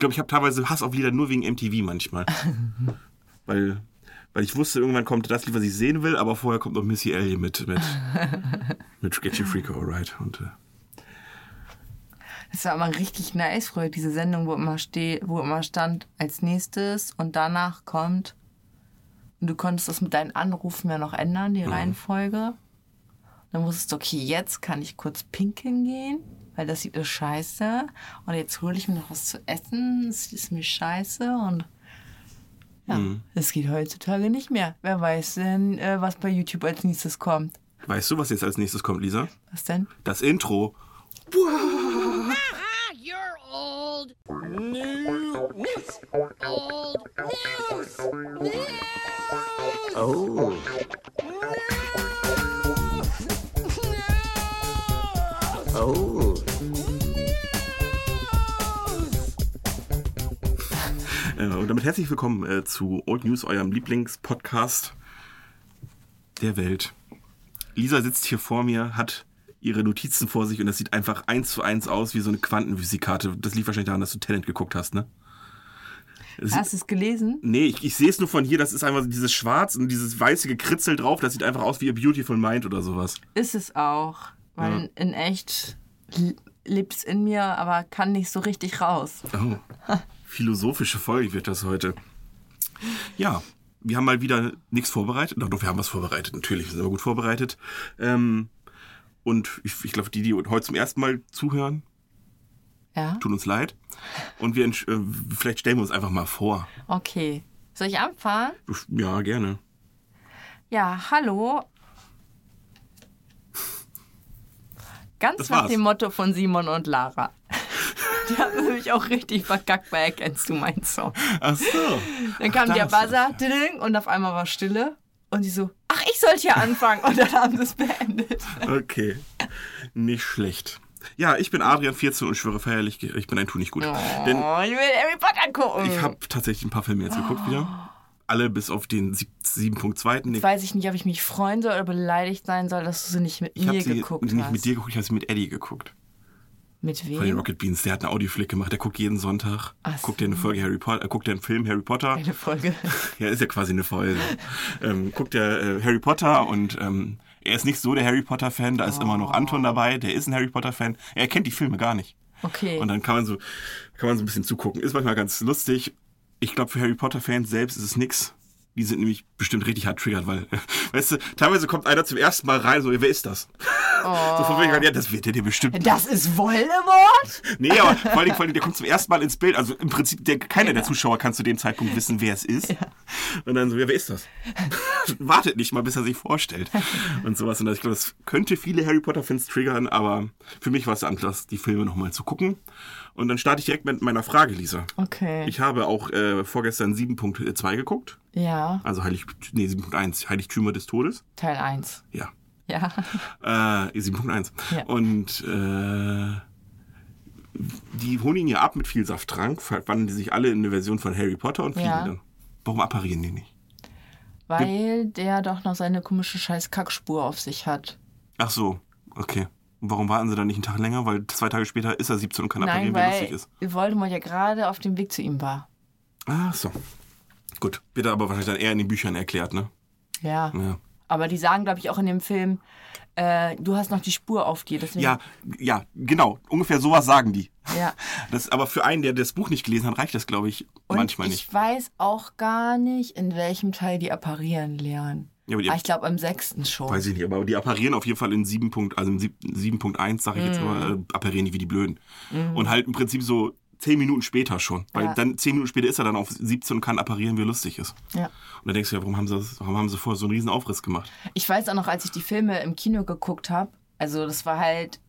glaube, ich habe teilweise Hass auf Lieder nur wegen MTV manchmal. weil, weil ich wusste, irgendwann kommt das Lied, was ich sehen will, aber vorher kommt noch Missy Elliott mit, mit, mit Get Your Freak Alright. Und, äh, Das war immer richtig nice früher, diese Sendung, wo immer, steh, wo immer stand als nächstes und danach kommt. Und du konntest das mit deinen Anrufen ja noch ändern, die Reihenfolge. Dann wusstest du, okay, jetzt kann ich kurz pinkeln gehen, weil das sieht ist scheiße. Und jetzt hole ich mir noch was zu essen, das ist mir scheiße. Und ja, das geht heutzutage nicht mehr. Wer weiß denn, äh, was bei YouTube als nächstes kommt. weißt du, was jetzt als nächstes kommt, Lisa? Was denn? Das Intro. Ah, you're old. News. Old news. News. Oh. Oh. Und damit herzlich willkommen äh, zu Old News, eurem Lieblingspodcast der Welt. Lisa sitzt hier vor mir, hat ihre Notizen vor sich und das sieht einfach eins zu eins aus wie so eine Quantenphysikkarte. Das liegt wahrscheinlich daran, dass du Talent geguckt hast, ne? Das Hast du es gelesen? Nee, ich, ich sehe es nur von hier, das ist einfach dieses Schwarz und dieses weiße Gekritzel drauf, das sieht einfach aus wie A Beautiful Mind oder sowas. Ist es auch. Weil in echt lebt es in mir, aber kann nicht so richtig raus. Oh, philosophische Folge wird das heute. Ja, wir haben mal wieder nichts vorbereitet. Doch, doch, wir haben was vorbereitet. Natürlich, wir sind aber gut vorbereitet. Ähm, und ich, ich glaube, die, die heute zum ersten Mal zuhören, Ja? tun uns leid. Und wir, äh, vielleicht stellen wir uns einfach mal vor. Okay. Soll ich anfangen? Ja, gerne. Ja, hallo. Ganz Das nach war's. dem Motto von Simon und Lara. Die haben nämlich auch richtig verkackt bei Erkennst du meinen Song. Ach so. Dann kam Ach, der. Buzzer ding, und auf einmal war Stille. Und die so, ach, ich sollte hier anfangen. Und dann haben sie es beendet. Okay. Nicht schlecht. Ja, ich bin Adrian 14 und schwöre feierlich, ich bin ein Tu nicht gut. Denn Oh, ich will Harry Potter gucken. ich habe tatsächlich ein paar Filme jetzt geguckt wieder. Alle bis auf den sieb- 7.2. Nee, Jetzt weiß ich nicht, ob ich mich freuen soll oder beleidigt sein soll, dass du sie nicht mit Ich habe mir sie geguckt nicht hast. mit dir geguckt, ich habe sie mit Eddie geguckt. Mit Von den wem? Rocket Beans. Der hat eine Audioflick gemacht. Der guckt jeden Sonntag. Ach Guckt er eine Folge Harry Potter, äh, guckt einen Film Harry Potter. Eine Folge. Ja, ist ja quasi eine Folge. ähm, guckt er äh, Harry Potter und ähm, er ist nicht so der Harry Potter Fan. Da ist immer noch Anton dabei. Der ist ein Harry Potter Fan. Er kennt die Filme gar nicht. Okay. Und dann kann man so, kann man so ein bisschen zugucken. Ist manchmal ganz lustig. Ich glaube, für Harry Potter Fans selbst ist es nix. Die sind nämlich bestimmt richtig hart triggert, weil, weißt du, teilweise kommt einer zum ersten Mal rein, so, wer ist das? So von wegen, ja, das wird er dir bestimmt das ist Voldemort? Nee, aber vor allem, vor allem, der kommt zum ersten Mal ins Bild. Also im Prinzip, der, keiner der Zuschauer kann zu dem Zeitpunkt wissen, wer es ist. Und dann so, ja, wer ist das? Wartet nicht mal, bis er sich vorstellt. Und sowas. Und ich glaube, das könnte viele Harry Potter-Fans triggern, aber für mich war es der Anlass, die Filme nochmal zu gucken. Und dann starte ich direkt mit meiner Frage, Lisa. Okay. Ich habe auch äh, vorgestern 7.2 geguckt. ja, Also Heilig, nee, 7.1, Heiligtümer des Todes. Teil 1. Ja. Ja. Äh, 7.1. Ja. Und äh, die holen ihn ja ab mit viel Safttrank, verwandeln die sich alle in eine Version von Harry Potter und fliegen Ja. dann. Warum apparieren die nicht? Weil der doch noch seine komische scheiß Kackspur auf sich hat. Ach so, okay. Warum warten sie dann nicht einen Tag länger? Weil zwei Tage später ist er 17 und kann Nein, apparieren, wer lustig weil ist. Voldemort ja gerade auf dem Weg zu ihm war. Ach so. Gut, wird aber wahrscheinlich dann eher in den Büchern erklärt, ne? Ja. Ja. Aber die sagen, glaube ich, auch in dem Film, äh, du hast noch die Spur auf dir. Deswegen, Ja, ja, genau. Ungefähr sowas sagen die. ja. Das, aber für einen, der das Buch nicht gelesen hat, reicht das, glaube ich, Und manchmal ich nicht. weiß auch gar nicht, in welchem Teil die apparieren lernen. Ja, aber die- ah, ich glaube, im sechsten schon. Weiß ich nicht, aber die apparieren auf jeden Fall in 7. Punkt, also in 7.1, sage ich jetzt Mhm. mal, äh, apparieren die wie die Blöden. Und halt im Prinzip so 10 Minuten später schon. Weil Ja. dann 10 Minuten später ist er dann auf 17 und kann apparieren, wie lustig ist. Ja. Und dann denkst du ja, warum haben sie, das, warum haben sie vorher so einen riesen Aufriss gemacht? Ich weiß auch noch, als ich die Filme im Kino geguckt habe, also das war halt,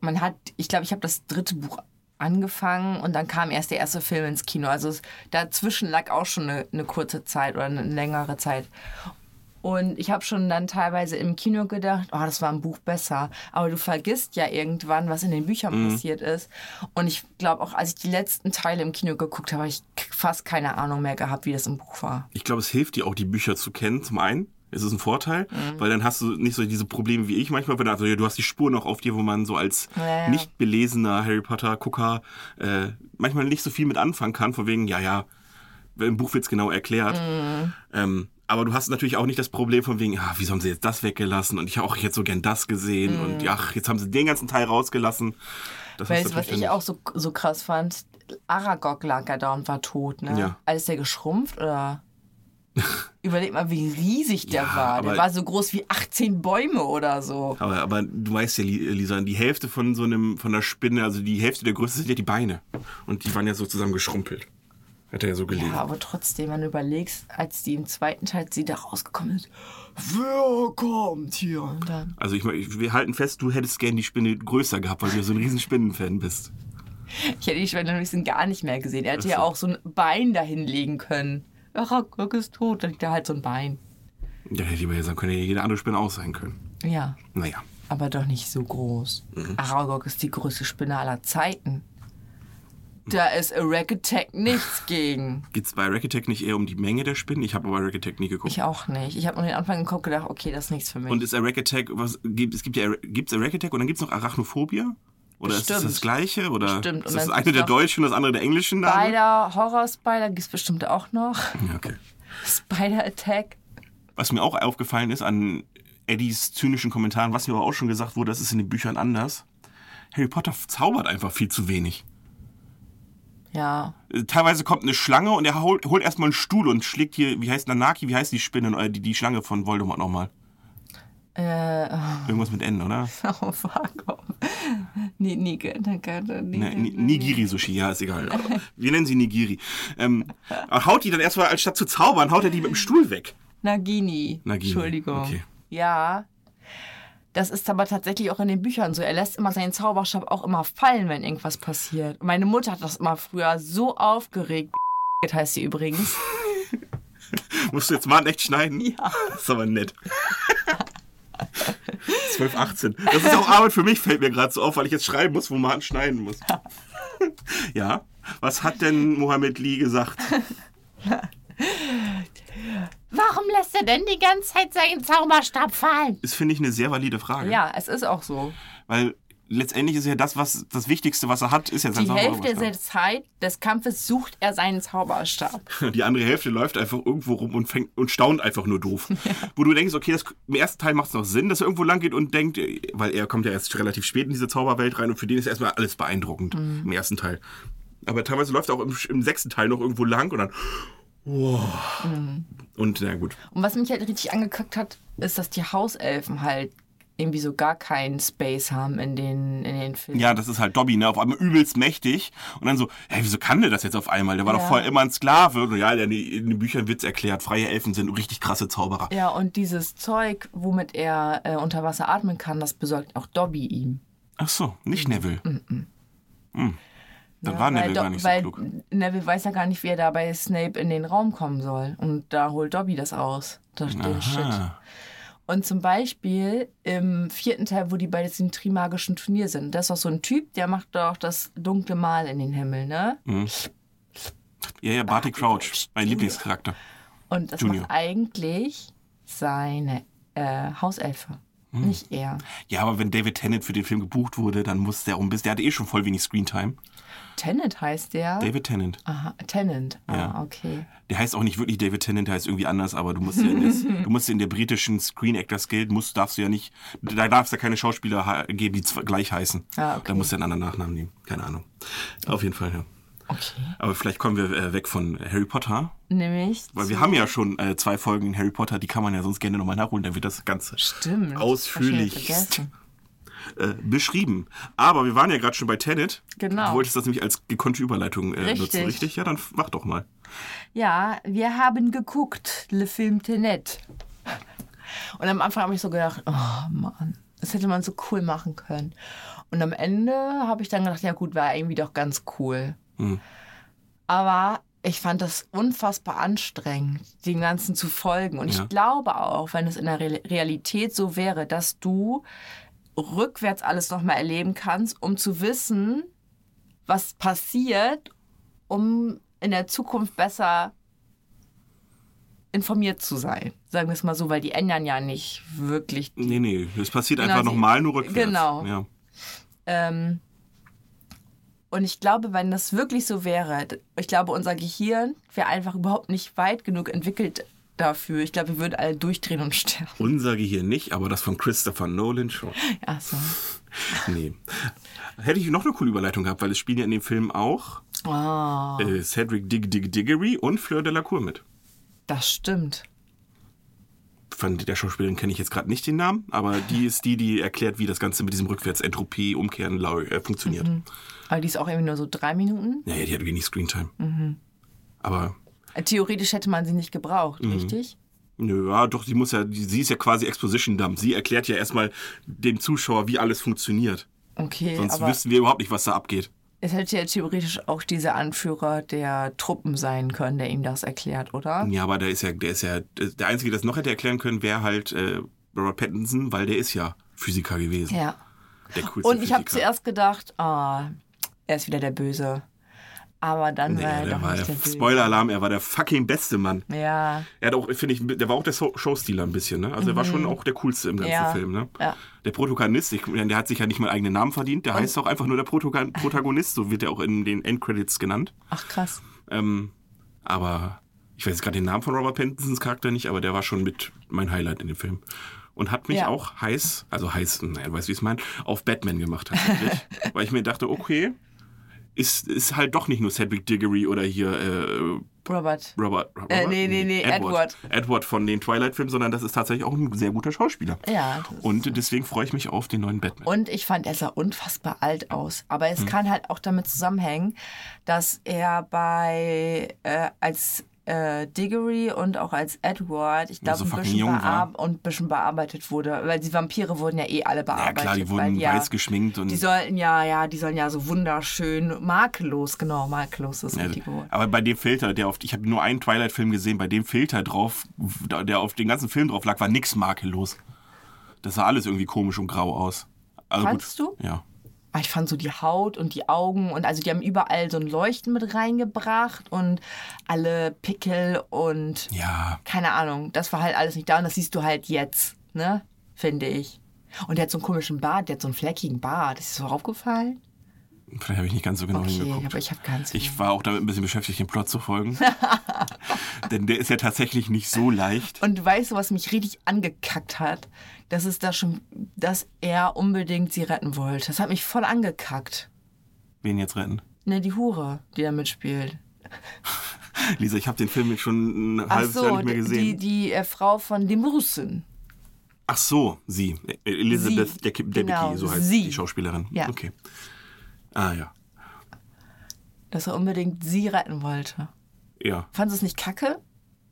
man hat, ich glaube, ich habe das dritte Buch angefangen und dann kam erst der erste Film ins Kino. Also es, dazwischen lag auch schon eine, eine kurze Zeit oder eine längere Zeit. Und ich habe schon dann teilweise im Kino gedacht, oh, das war im Buch besser. Aber du vergisst ja irgendwann, was in den Büchern passiert ist. Und ich glaube auch, als ich die letzten Teile im Kino geguckt habe, habe ich fast keine Ahnung mehr gehabt, wie das im Buch war. Ich glaube, es hilft dir auch, die Bücher zu kennen, zum einen. Es ist ein Vorteil, Mhm. weil dann hast du nicht so diese Probleme wie ich manchmal, wenn also, du hast die Spur noch auf dir, wo man so als Ja, ja. nicht belesener Harry Potter-Gucker äh, manchmal nicht so viel mit anfangen kann, von wegen, ja, ja, im Buch wird's genau erklärt. Mhm. Ähm, aber du hast natürlich auch nicht das Problem von wegen, ah, wieso haben sie jetzt das weggelassen und ich habe auch jetzt so gern das gesehen und ja, ach, jetzt haben sie den ganzen Teil rausgelassen. Das Mhm. Weißt du, was ich auch so, so krass fand? Aragog lag ja da und war tot, ne? Ja. Also ist der geschrumpft oder? Überleg mal, wie riesig der Ja, war. Der war so groß wie 18 Bäume oder so. Aber, aber du weißt ja, Li- Lisa, die Hälfte von so einem, von der Spinne, also die Hälfte der Größe sind ja die Beine. Und die waren ja so zusammen geschrumpelt. Hat er ja so gelegen. Ja, aber trotzdem, wenn du überlegst, als die im zweiten Teil, sie da rausgekommen ist, wer kommt hier? Und dann, Also ich, mein, ich, wir halten fest, du hättest gern die Spinne größer gehabt, weil du ja so ein riesen Spinnenfan bist. ich hätte die Schwelle am liebsten gar nicht mehr gesehen. Er hätte Ach ja so. auch so ein Bein dahin legen können. Aragog ist tot, dann liegt da halt so ein Bein. Ja, hätte ich ja sagen können, hätte jede andere Spinne auch sein können. Ja, Naja. aber doch nicht so groß. Mhm. Aragog ist die größte Spinne aller Zeiten. Da ist Arachitect nichts gegen. Geht es bei Racketech nicht eher um die Menge der Spinnen? Ich habe aber Racketech nie geguckt. Ich auch nicht. Ich habe nur den Anfang geguckt und gedacht, okay, das ist nichts für mich. Und ist Racketech, was gibt es gibt ja gibt's Racketech und dann gibt es noch Arachnophobia? Oder ist das Bestimmt. das gleiche? Oder Bestimmt. Ist das eine der deutschen und das andere der englischen Namen? Spider, Horror-Spider gibt es bestimmt auch noch. Ja, okay. Spider-Attack. Was mir auch aufgefallen ist an Eddies zynischen Kommentaren, was mir aber auch schon gesagt wurde, das ist in den Büchern anders. Harry Potter zaubert einfach viel zu wenig. Ja. Teilweise kommt eine Schlange und er holt, holt erstmal einen Stuhl und schlägt hier, wie heißt Nanaki, wie heißt die Spinne, äh, die, die Schlange von Voldemort nochmal? Äh, Irgendwas mit N, oder? oh, fuck. Ni- Nigiri-Sushi, ja, ist egal. Wir nennen sie Nigiri. Ähm, haut die dann erstmal, anstatt zu zaubern, haut er die mit dem Stuhl weg. Nagini. Nagini, Entschuldigung. okay. Ja. Das ist aber tatsächlich auch in den Büchern so. Er lässt immer seinen Zauberstab auch immer fallen, wenn irgendwas passiert. Meine Mutter hat das immer früher so aufgeregt. heißt sie übrigens. Musst du jetzt mal echt schneiden? Ja. Das ist aber nett. 12, 18. Das ist auch Arbeit für mich, fällt mir gerade so auf, weil ich jetzt schreiben muss, wo man schneiden muss. Ja. Was hat denn Mohammed Lee gesagt? Warum lässt er denn die ganze Zeit seinen Zauberstab fallen? Das finde ich eine sehr valide Frage. Ja, es ist auch so. Weil letztendlich ist ja das, was das Wichtigste, was er hat, ist ja sein Die Hälfte Zauberstab. der Zeit des Kampfes sucht er seinen Zauberstab. Die andere Hälfte läuft einfach irgendwo rum und fängt und staunt einfach nur doof. Wo du denkst, okay, das, im ersten Teil macht es noch Sinn, dass er irgendwo lang geht und denkt, weil er kommt ja erst relativ spät in diese Zauberwelt rein und für den ist erstmal alles beeindruckend Mhm. im ersten Teil. Aber teilweise läuft er auch im, im sechsten Teil noch irgendwo lang und dann. Wow. Mhm. Und na gut. Und was mich halt richtig angekackt hat, ist, dass die Hauselfen halt irgendwie so gar keinen Space haben in den, in den Filmen. Ja, das ist halt Dobby, ne? Auf einmal übelst mächtig. Und dann so, hey, wieso kann der das jetzt auf einmal? Der war doch Ja. vorher immer ein Sklave. Und ja, in den- in den Büchern wird's erklärt, freie Elfen sind richtig krasse Zauberer. Ja, und dieses Zeug, womit er äh, unter Wasser atmen kann, das besorgt auch Dobby ihm. Ach so, nicht Neville. Hm. Dann Ja, war Neville gar nicht so weil klug. Neville weiß ja gar nicht, wie er da bei Snape in den Raum kommen soll. Und da holt Dobby das aus. Das, Shit. Aha. Und zum Beispiel im vierten Teil, wo die bei diesem Trimagischen Turnier sind, da ist auch so ein Typ, der macht doch das dunkle Mal in den Himmel, ne? Ja, ja, Barty Crouch, mein Lieblingscharakter. Und das Junior. macht eigentlich seine äh, Hauselfe, Hm. nicht er. Ja, aber wenn David Tennant für den Film gebucht wurde, dann muss der um bis. Der hatte eh schon voll wenig Screentime. Tennant heißt der. David Tennant. Aha, Tennant. Ah, Ja. okay. Der heißt auch nicht wirklich David Tennant, der heißt irgendwie anders, aber du musst ja in, das, du musst in der britischen Screen Actors Guild, musst, darfst du ja nicht, da darfst ja keine Schauspieler ha- geben, die gleich heißen. Ah, okay. Da musst du einen anderen Nachnamen nehmen. Keine Ahnung. Auf jeden Fall, ja. Okay. Aber vielleicht kommen wir äh, weg von Harry Potter, Nämlich. weil wir haben ja schon äh, zwei Folgen in Harry Potter, die kann man ja sonst gerne nochmal nachholen, dann wird das Ganze Stimmt. ausführlich vergessen. Äh, beschrieben. Aber wir waren ja gerade schon bei Tenet. Genau. Du wolltest das nämlich als gekonnte Überleitung äh, nutzen, Richtig. richtig? Ja, dann mach doch mal. Ja, wir haben geguckt, Le Film Tenet. Und am Anfang habe ich so gedacht, oh Mann, das hätte man so cool machen können. Und am Ende habe ich dann gedacht, ja gut, war irgendwie doch ganz cool. Hm. Aber ich fand das unfassbar anstrengend, den ganzen zu folgen. Und Ja. ich glaube auch, wenn es in der Re Realität so wäre, dass du rückwärts alles nochmal erleben kannst, um zu wissen, was passiert, um in der Zukunft besser informiert zu sein. Sagen wir es mal so, weil die ändern ja nicht wirklich. Die, Nee, nee, es passiert Genau, einfach nochmal nur rückwärts. Genau. Ja. ähm, und ich glaube, wenn das wirklich so wäre, ich glaube, unser Gehirn wäre einfach überhaupt nicht weit genug entwickelt dafür. Ich glaube, wir würden alle durchdrehen und sterben. Unser Gehirn nicht, aber das von Christopher Nolan schon. Ach so. Nee. Hätte ich noch eine coole Überleitung gehabt, weil es spielen ja in dem Film auch Oh, äh, Cedric Dig Dig Diggory und Fleur Delacour mit. das stimmt. Von der Schauspielerin kenne ich jetzt gerade nicht den Namen, aber die ist die, die erklärt, wie das Ganze mit diesem Rückwärts-Entropie, Umkehren lau- äh, funktioniert. Aber die ist auch irgendwie nur so drei Minuten. Naja, die hat wenig Screentime. Mhm. Aber Theoretisch hätte man sie nicht gebraucht, Mhm. richtig? Nö, ja, doch, die muss ja, sie ist ja quasi Exposition Dump. Sie erklärt ja erstmal dem Zuschauer, wie alles funktioniert. Okay, Sonst wüssten wir überhaupt nicht, was da abgeht. es hätte ja theoretisch auch dieser Anführer der Truppen sein können, der ihm das erklärt, oder? Ja, aber der ist ja, der ist ja, der Einzige, der das noch hätte erklären können, wäre halt äh, Robert Pattinson, weil der ist ja Physiker gewesen. Ja. Der coolste Und ich habe zuerst gedacht, ah, er ist wieder der Böse. Aber dann Nee, war er der doch war nicht der, der. Spoiler-Alarm, er war der fucking beste Mann. Ja, Er hat auch, finde ich, der war auch der Showstealer ein bisschen, ne? Also er war schon auch der coolste im ganzen Mhm. Ja, Film, ne? ja. Der Protagonist, ich, der hat sich ja nicht mal einen eigenen Namen verdient, der heißt auch einfach nur der Protagon- Protagonist, so wird er auch in den Endcredits genannt. ach krass. Ähm, aber ich weiß jetzt gerade den Namen von Robert Pattinsons Charakter nicht, aber der war schon mit mein Highlight in dem Film. Und hat mich Ja. auch heiß, also heiß, naja, du weißt, wie ich es meine, auf Batman gemacht tatsächlich. weil ich mir dachte, okay, ist, ist halt doch nicht nur Cedric Diggory oder hier äh, Robert. Robert, Robert Äh, nee, nee, nee, Edward. Edward von den Twilight-Filmen, sondern das ist tatsächlich auch ein sehr guter Schauspieler. Ja. Und deswegen freue ich mich auf den neuen Batman. Und ich fand, er sah unfassbar alt aus. Aber Hm. es kann halt auch damit zusammenhängen, dass er bei äh, als äh, Diggory und auch als Edward, ich glaube, so ein, bisschen und ein bisschen bearbeitet wurde. Weil die Vampire wurden ja eh alle ja bearbeitet. klar, die wurden weil, ja, weiß geschminkt und Die sollten ja, ja, die sollen ja so wunderschön, makellos, genau, makellos ist das Ja, aber bei dem Filter, der auf, ich habe nur einen Twilight-Film gesehen, bei dem Filter drauf, der auf den ganzen Film drauf lag, war nix makellos. Das sah alles irgendwie komisch und grau aus. Also Fandst du? Ja. Aber ich fand so die Haut und die Augen und also die haben überall so ein Leuchten mit reingebracht und alle Pickel und Ja, keine Ahnung, das war halt alles nicht da und das siehst du halt jetzt, ne? Finde ich. Und der hat so einen komischen Bart, der hat so einen fleckigen Bart. Ist dir so aufgefallen? vielleicht habe ich nicht ganz so genau Okay, hingeguckt. aber ich habe ganz Ich war auch damit ein bisschen beschäftigt, den Plot zu folgen. Denn der ist ja tatsächlich nicht so leicht. Und weißt du, was mich richtig angekackt hat? Das ist da schon, dass er unbedingt sie retten wollte. Das hat mich voll angekackt. Wen jetzt retten? Ne, die Hure, die da mitspielt. Lisa, ich habe den Film jetzt schon ein Ach halbes Jahr so, nicht mehr die, gesehen. die äh, Frau von dem Russen. Ach so, sie. Elizabeth Sie, Debicki, genau, so heißt sie. die Schauspielerin. Ja. Okay. Ah ja. Dass er unbedingt sie retten wollte. Ja. Fandest du es nicht kacke?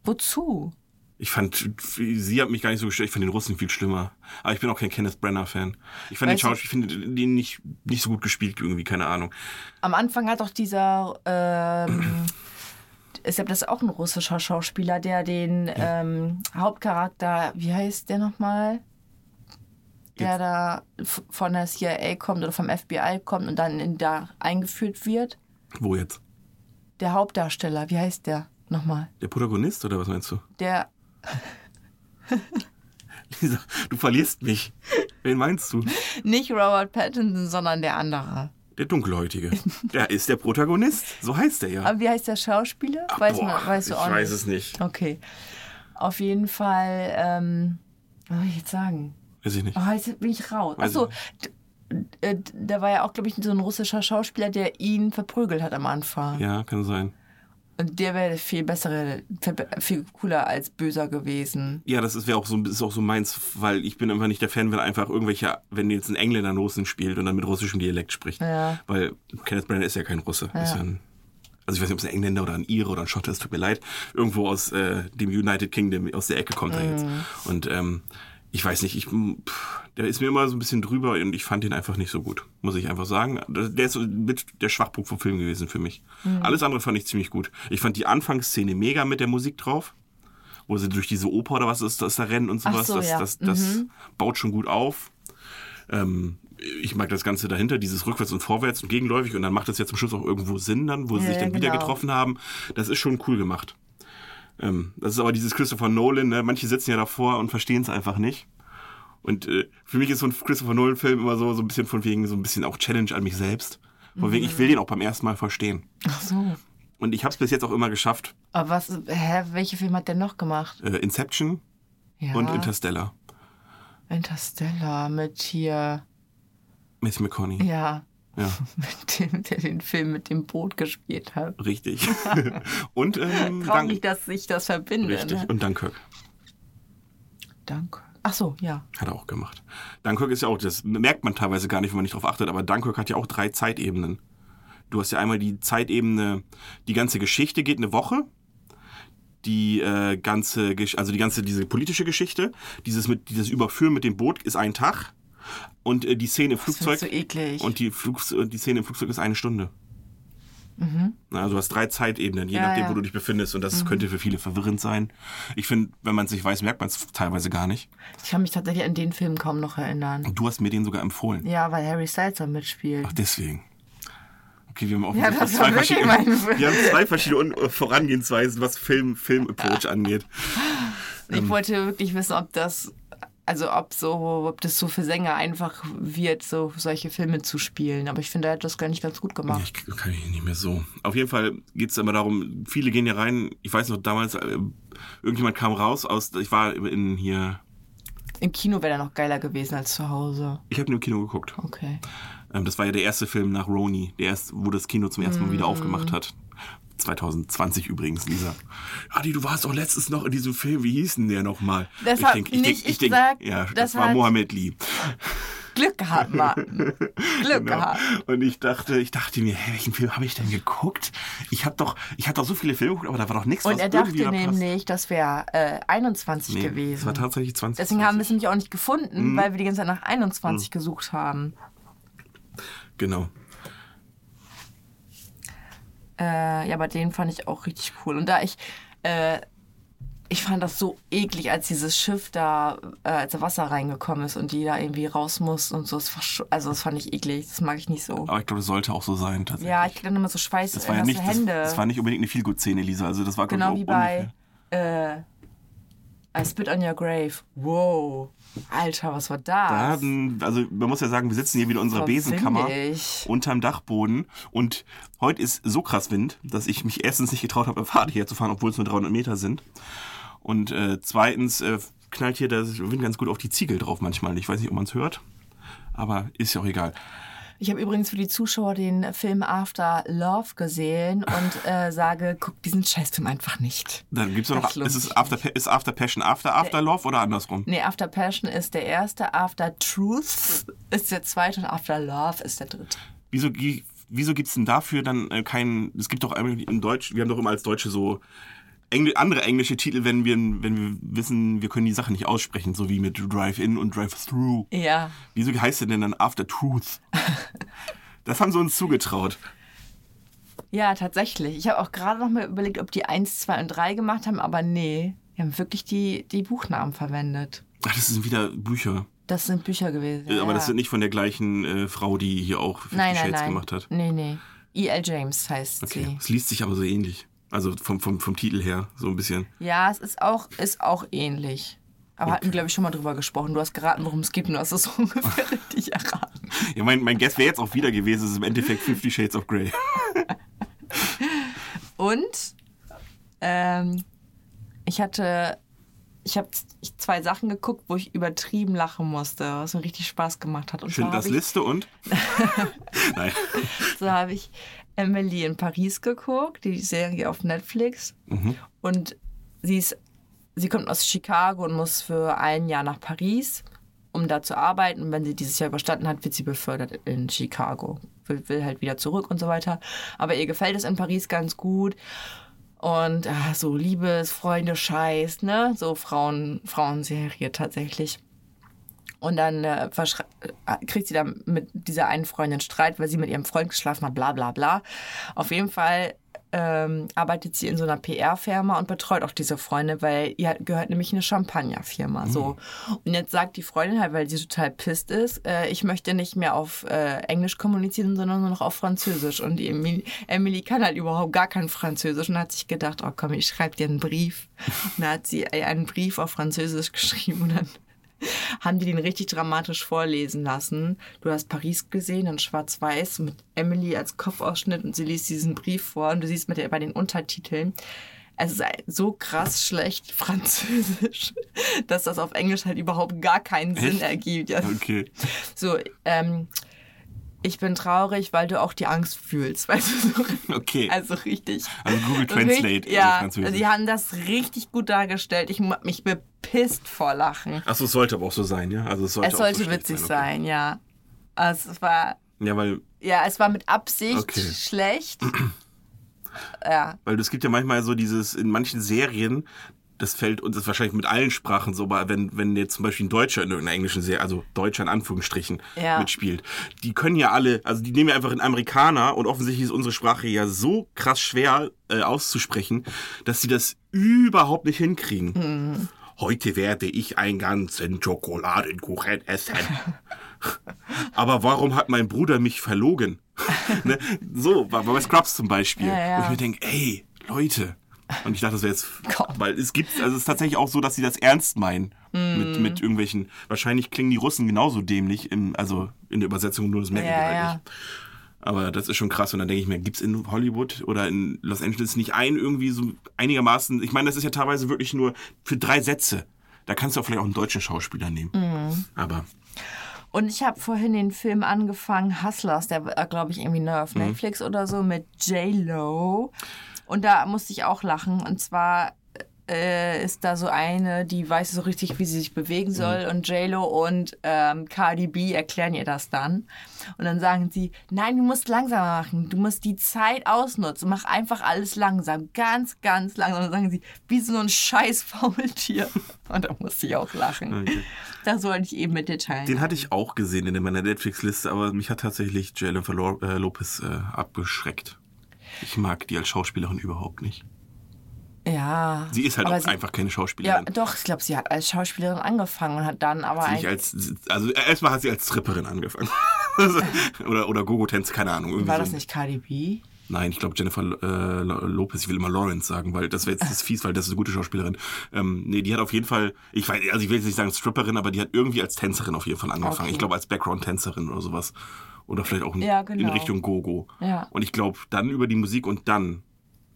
Wozu? Ich fand, sie hat mich gar nicht so gestört. Ich fand den Russen viel schlimmer. Aber ich bin auch kein Kenneth Branagh-Fan. Ich fand den Weißt du- Schauspieler, ich finde den nicht, nicht so gut gespielt irgendwie, keine Ahnung. Am Anfang hat doch dieser, ähm, ich glaube, das ist auch ein russischer Schauspieler, der den ähm, Hauptcharakter, wie heißt der nochmal? Der da f- von der CIA kommt oder vom FBI kommt und dann in da eingeführt wird. Wo jetzt? Der Hauptdarsteller, wie heißt der nochmal? Der Protagonist oder was meinst du? Der, Lisa, du verlierst mich. Wen meinst du? nicht Robert Pattinson, sondern der andere. Der Dunkelhäutige. Der ist der Protagonist. So heißt er ja. Aber wie heißt der Schauspieler? weiß Boah, man, weißt du ich auch weiß nicht. es nicht. Okay. Auf jeden Fall, ähm, was soll ich jetzt sagen? Weiß ich nicht. Oh, jetzt bin ich raus. Weiß Achso, äh, da war ja auch, glaube ich, so ein russischer Schauspieler, der ihn verprügelt hat am Anfang. Ja, kann sein. Und der wäre viel bessere, viel cooler als böser gewesen. Ja, das ist, auch so, ist auch so meins, weil ich bin einfach nicht der Fan, wenn einfach irgendwelche, wenn jetzt ein Engländer einen Russen spielt und dann mit russischem Dialekt spricht. Ja. Weil Kenneth Branagh ist ja kein Russe. Ist ja ein, also ich weiß nicht, ob es ein Engländer oder ein Ire oder ein Schotte ist, tut mir leid. Irgendwo aus äh, dem United Kingdom, aus der Ecke kommt er jetzt. Mhm. Und ähm, ich weiß nicht, ich, pff, der ist mir immer so ein bisschen drüber und ich fand ihn einfach nicht so gut, muss ich einfach sagen. Der ist so mit der Schwachpunkt vom Film gewesen für mich. Mhm. Alles andere fand ich ziemlich gut. Ich fand die Anfangsszene mega mit der Musik drauf, wo sie durch diese Oper oder was ist, das da rennen und sowas. so, das ja. das, das baut schon gut auf. Ähm, ich mag das Ganze dahinter, dieses rückwärts und vorwärts und gegenläufig und dann macht es ja zum Schluss auch irgendwo Sinn dann, wo sie Ja, sich dann wieder genau. getroffen haben. Das ist schon cool gemacht. Ähm, das ist aber dieses Christopher Nolan, ne? manche sitzen ja davor und verstehen es einfach nicht. Und äh, für mich ist so ein Christopher Nolan-Film immer so, so ein bisschen von wegen, so ein bisschen auch Challenge an mich selbst. Von wegen, ich will den auch beim ersten Mal verstehen. Ach so. Und ich habe es bis jetzt auch immer geschafft. Aber was, hä, welche Film hat der noch gemacht? Äh, Inception Ja. und Interstellar. Interstellar mit hier, Matthew McConaughey. ja, Ja, mit dem, der den Film mit dem Boot gespielt hat. richtig. und ähm, Traurig, dass sich das verbindet. Richtig. Ne? Und Dunkirk Danke. Ach so, ja. hat er auch gemacht. Dunkirk ist ja auch, das merkt man teilweise gar nicht, wenn man nicht drauf achtet, aber Dunkirk hat ja auch drei Zeitebenen. Du hast ja einmal die Zeitebene, die ganze Geschichte geht eine Woche. Die äh, ganze, also die ganze, diese politische Geschichte, dieses mit, dieses Überführen mit dem Boot ist ein Tag. Und äh, die Szene im Flugzeug. du eklig. Und die, Flugs die Szene im Flugzeug ist eine Stunde. Na, Also du hast drei Zeitebenen, je Mhm. Ja, nachdem, ja. Mhm. wo du dich befindest. Und das könnte für viele verwirrend sein. Ich finde, wenn man es nicht weiß, merkt man es teilweise gar nicht. ich kann mich tatsächlich an den Film kaum noch erinnern. Und du hast mir den sogar empfohlen. Ja, weil Harry Styles da mitspielt. Ach, deswegen. Okay, wir haben auch Ja, zwei, verschiedene, wir haben zwei verschiedene Un- Vorangehensweisen, was Film, Film-Approach angeht. Ich Ähm. wollte wirklich wissen, ob das, also ob so, ob das so für Sänger einfach wird, so solche Filme zu spielen. Aber ich finde, er hat das gar nicht ganz gut Ja, gemacht. ich kann ich nicht mehr so. Auf jeden Fall geht es immer darum, viele gehen hier rein. Ich weiß noch damals, äh, irgendjemand kam raus aus, ich war in hier, Im Kino wäre er noch geiler gewesen als zu Hause. ich habe nur im Kino geguckt. Okay. Ähm, das war ja der erste Film nach Roni, der erst, wo das Kino zum ersten Mal Mm. wieder aufgemacht hat. 2020 übrigens, Lisa. Adi, du warst doch letztens noch in diesem Film, wie hieß denn der nochmal? Das hab nicht ich gesagt, Ja, das, das war Mohammed Lee. Glück gehabt, Martin. Glück Genau. gehabt. Und ich dachte, ich dachte mir, hä, welchen Film habe ich denn geguckt? Ich habe doch, ich habe doch so viele Filme geguckt, aber da war doch nichts, Und er dachte da nämlich, das wäre äh, 21 Nee, gewesen. es war tatsächlich 20. Deswegen haben wir es nämlich auch nicht gefunden, Mhm. weil wir die ganze Zeit nach 21 gesucht haben. Genau. Äh, ja, aber den fand ich auch richtig cool. Und da ich, äh, ich fand das so eklig, als dieses Schiff da, äh, als da Wasser reingekommen ist und die da irgendwie raus muss und so. Das also das fand ich eklig. Das mag ich nicht so. Aber ich glaube, das sollte auch so sein, tatsächlich. Ja, ich krieg dann immer so Schweiß das war ja nicht, das, Hände. das war nicht unbedingt eine Feelgood-Szene, Lisa. Also das war glaub genau ich, wie auch bei ungefähr. äh, I Spit on Your Grave. Wow. Alter, was war Da das? hatten, also man muss ja sagen, wir sitzen hier wieder in unserer Besenkammer windig. unterm Dachboden und heute ist so krass Wind, dass ich mich erstens nicht getraut habe, Fahrrad hierher zu fahren, obwohl es nur 300 Meter sind. Und äh, zweitens äh, knallt hier der Wind ganz gut auf die Ziegel drauf manchmal. Ich weiß nicht, ob man es hört, aber ist ja auch egal. Ich habe übrigens für die Zuschauer den Film After Love gesehen und äh, sage, guck diesen Scheißfilm einfach nicht. Dann gibt's ja noch, ist es After, ist After Passion After After Love oder andersrum? Nee, After Passion ist der erste, After Truth ist der zweite und After Love ist der dritte. Wieso, wieso gibt's denn dafür dann äh, keinen, es gibt doch eigentlich in Deutsch, wir haben doch immer als Deutsche so Engl andere englische Titel, wenn wir, wenn wir wissen, wir können die Sache nicht aussprechen, so wie mit Drive-In und Drive-Through. Ja. Wieso heißt der denn dann After Truth? Das haben sie uns zugetraut. Ja, tatsächlich. Ich habe auch gerade noch mal überlegt, ob die 1, 2 und 3 gemacht haben, aber nee. Die haben wirklich die, die Buchnamen verwendet. Ach, das sind wieder Bücher. Das sind Bücher gewesen. Äh, Aber ja. das sind nicht von der gleichen äh, Frau, die hier auch Fifty nein, nein, Shades nein. gemacht hat. Nee, nee. E.L. James heißt Okay. sie. Es liest sich aber so ähnlich. Also vom, vom, vom Titel her, so ein bisschen. Ja, es ist auch, ist auch ähnlich. Aber hatten, glaube ich, schon mal drüber gesprochen. Du hast geraten, worum es geht und du hast es so ungefähr richtig erraten. Ja, mein, mein Guess wäre jetzt auch wieder gewesen, es ist im Endeffekt Fifty Shades of Grey. Und ähm, ich hatte, ich habe zwei Sachen geguckt, wo ich übertrieben lachen musste, was mir richtig Spaß gemacht hat. Und Schindlers ich, Liste und? Nein. so habe ich Emily in Paris geguckt, die Serie auf Netflix. Und sie ist, sie kommt aus Chicago und muss für ein Jahr nach Paris, um da zu arbeiten. Und wenn sie dieses Jahr überstanden hat, wird sie befördert in Chicago. Will, will halt wieder zurück und so weiter. Aber ihr gefällt es in Paris ganz gut. Und ah, so Liebes, Freunde, Scheiß, ne? So Frauen, Frauenserie tatsächlich. Und dann äh, äh, kriegt sie dann mit dieser einen Freundin Streit, weil sie mit ihrem Freund geschlafen hat, bla bla bla. Auf jeden Fall ähm, arbeitet sie in so einer PR-Firma und betreut auch diese Freunde, weil ihr gehört nämlich eine Champagnerfirma. So. Und jetzt sagt die Freundin halt, weil sie total pisst ist, äh, ich möchte nicht mehr auf äh, Englisch kommunizieren, sondern nur noch auf Französisch. Und die Emily, Emily kann halt überhaupt gar kein Französisch und hat sich gedacht, oh komm, ich schreibe dir einen Brief. Und dann hat sie einen Brief auf Französisch geschrieben und dann haben die den richtig dramatisch vorlesen lassen. Du hast Paris gesehen in Schwarz-Weiß mit Emily als Kopfausschnitt und sie liest diesen Brief vor und du siehst mit der, bei den Untertiteln. Es ist so krass schlecht Französisch, dass das auf Englisch halt überhaupt gar keinen Sinn Echt? ergibt. Ja. Okay. So, ähm, ich bin traurig, weil du auch die Angst fühlst. Weißt du, so, Okay. also richtig. Also Google Translate. Richtig, ja, Französisch. die haben das richtig gut dargestellt. Ich hab mich bepisst vor Lachen. Achso, es sollte aber auch so sein, ja? Also es sollte, Es so sollte schlecht witzig okay. sein, ja. Also es war, Ja, weil, ja, es war mit Absicht Okay. schlecht. ja, weil es gibt ja manchmal so dieses, in manchen Serien, das fällt uns ist wahrscheinlich mit allen Sprachen so, aber wenn, wenn jetzt zum Beispiel ein Deutscher in irgendeiner englischen Serie, also Deutscher in Anführungsstrichen, Ja. mitspielt, die können ja alle, also die nehmen ja einfach einen Amerikaner und offensichtlich ist unsere Sprache ja so krass schwer äh, auszusprechen, dass sie das überhaupt nicht hinkriegen. Mhm. Heute werde ich einen ganzen Schokoladenkuchen essen. Aber warum hat mein Bruder mich verlogen? ne? So, bei Scrubs zum Beispiel. Ja, ja. Wo ich mir denke, ey, Leute. Und ich dachte, das wäre jetzt, weil es gibt, also es ist tatsächlich auch so, dass sie das ernst meinen. Mhm. Mit, mit irgendwelchen, wahrscheinlich klingen die Russen genauso dämlich, im, also in der Übersetzung, nur das merken wir ja, halt ja. nicht. Aber das ist schon krass. Und dann denke ich mir, gibt's in Hollywood oder in Los Angeles nicht einen irgendwie so einigermaßen, ich meine, das ist ja teilweise wirklich nur für drei Sätze. Da kannst du auch vielleicht auch einen deutschen Schauspieler nehmen. Mhm. Aber Und ich habe vorhin den Film angefangen, Hustlers, der war, glaube ich, irgendwie neu auf Mhm. Netflix oder so, mit J-Lo. Und da musste ich auch lachen. Und zwar äh, ist da so eine, die weiß so richtig, wie sie sich bewegen soll. Und J-Lo und ähm, Cardi B erklären ihr das dann. Und dann sagen sie, nein, du musst langsamer machen. Du musst die Zeit ausnutzen. Mach einfach alles langsam. Ganz, ganz langsam. Und dann sagen sie, wie so ein scheiß Faultier. Und da musste ich auch lachen. Okay. Das wollte ich eben mit dir teilen. den hatte ich auch gesehen in meiner Netflix-Liste, aber mich hat tatsächlich Jennifer Lo äh, Lopez äh, abgeschreckt. Ich mag die als Schauspielerin überhaupt nicht. Ja. Sie ist halt auch sie, einfach keine Ja, Schauspielerin. doch, ich glaube, sie hat als Schauspielerin angefangen und hat dann aber ein, als, also erstmal hat sie als Stripperin angefangen. oder oder Gogo-Tänze, keine Ahnung. Irgendwie war so das nicht Cardi B? Nein, ich glaube Jennifer äh, Lo- Lopez, ich will immer Lawrence sagen, weil das wäre jetzt das fies, weil das ist eine gute Schauspielerin. Ähm, nee, die hat auf jeden Fall, ich weiß, also ich will jetzt nicht sagen Stripperin, aber die hat irgendwie als Tänzerin auf jeden Fall angefangen. Okay. Ich glaube als Background-Tänzerin oder sowas. Oder vielleicht auch in, Ja, in genau. Richtung Gogo. Ja. Und ich glaube dann über die Musik und dann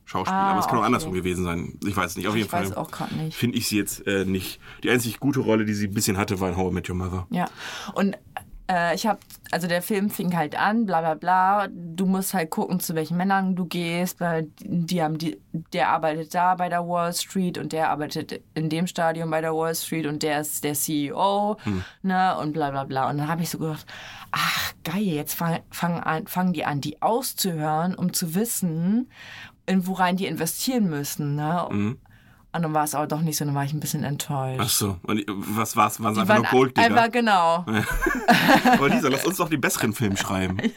Schauspiel. Ah, aber es kann auch okay. andersrum gewesen sein. Ich weiß nicht. Auf jeden Ich Fall weiß auch gerade nicht. finde ich sie jetzt äh, nicht. Die einzig gute Rolle, die sie ein bisschen hatte, war in How I Met Your Mother. Ja. Und äh, ich habe, also der Film fing halt an, bla bla bla. Du musst halt gucken, zu welchen Männern du gehst. Weil die haben die, der arbeitet da bei der Wall Street und der arbeitet in dem Stadion bei der Wall Street und der ist der CEO, ne? Und bla bla bla. Und dann habe ich so gedacht, ach geil, jetzt fangen fang an, fangen die an, die auszuhören, um zu wissen, in worein die investieren müssen, ne? Und dann war es aber doch nicht so, dann war ich ein bisschen enttäuscht. Ach so. Und was war's? Waren es einfach nur Golddigger? einfach genau. Aber Lisa, lass uns doch den besseren Film schreiben.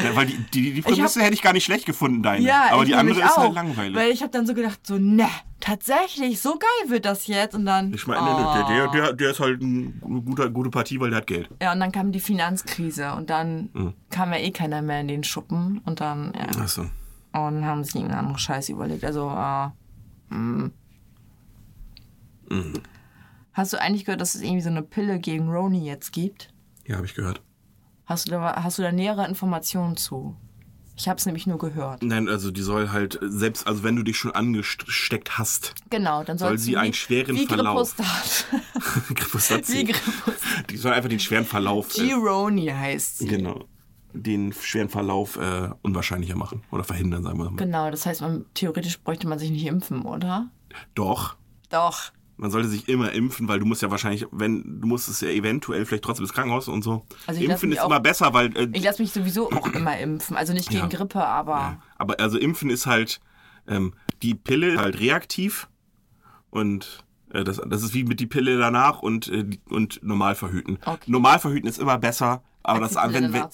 Ja. weil die, die, die Prämisse hätte ich gar nicht schlecht gefunden, deine. Ja, Aber die andere ist halt langweilig. Weil ich habe dann so gedacht, so, ne, tatsächlich, so geil wird das jetzt. Und dann. ich meine, der, der, der, der ist halt ein guter, gute Partie, weil der hat Geld. Ja, und dann kam die Finanzkrise und dann Mhm. kam ja eh keiner mehr in den Schuppen und dann, ja. Ach so. Und haben sich irgendeinen anderen Scheiß überlegt. Also, äh, Mhm. Hast du eigentlich gehört, dass es irgendwie so eine Pille gegen Roni jetzt gibt? Ja, habe ich gehört. Hast du da, hast du da nähere Informationen zu? Ich habe es nämlich nur gehört. Nein, also die soll halt, selbst, also wenn du dich schon angesteckt hast, Genau, dann Soll sie einen schweren wie Verlauf. Grippostat. Grippostat, wie Grippostat. die soll einfach den schweren Verlauf, äh, G-Roni heißt sie. genau, den schweren Verlauf äh, unwahrscheinlicher machen oder verhindern, sagen wir mal. Genau, das heißt, man, theoretisch bräuchte man sich nicht impfen, oder? Doch, Doch. man sollte sich immer impfen, weil du musst ja wahrscheinlich, wenn, du musst es ja eventuell vielleicht trotzdem ins Krankenhaus und so. Also Impfen ist auch- immer besser, weil äh, Ich lasse mich sowieso auch immer impfen. Also nicht gegen Ja. Grippe, aber Ja, aber also Impfen ist halt, ähm, die Pille ist halt reaktiv und äh, das, das ist wie mit die Pille danach und, äh, und normal verhüten. Okay. Normal verhüten ist immer besser, aber das, wenn, wenn.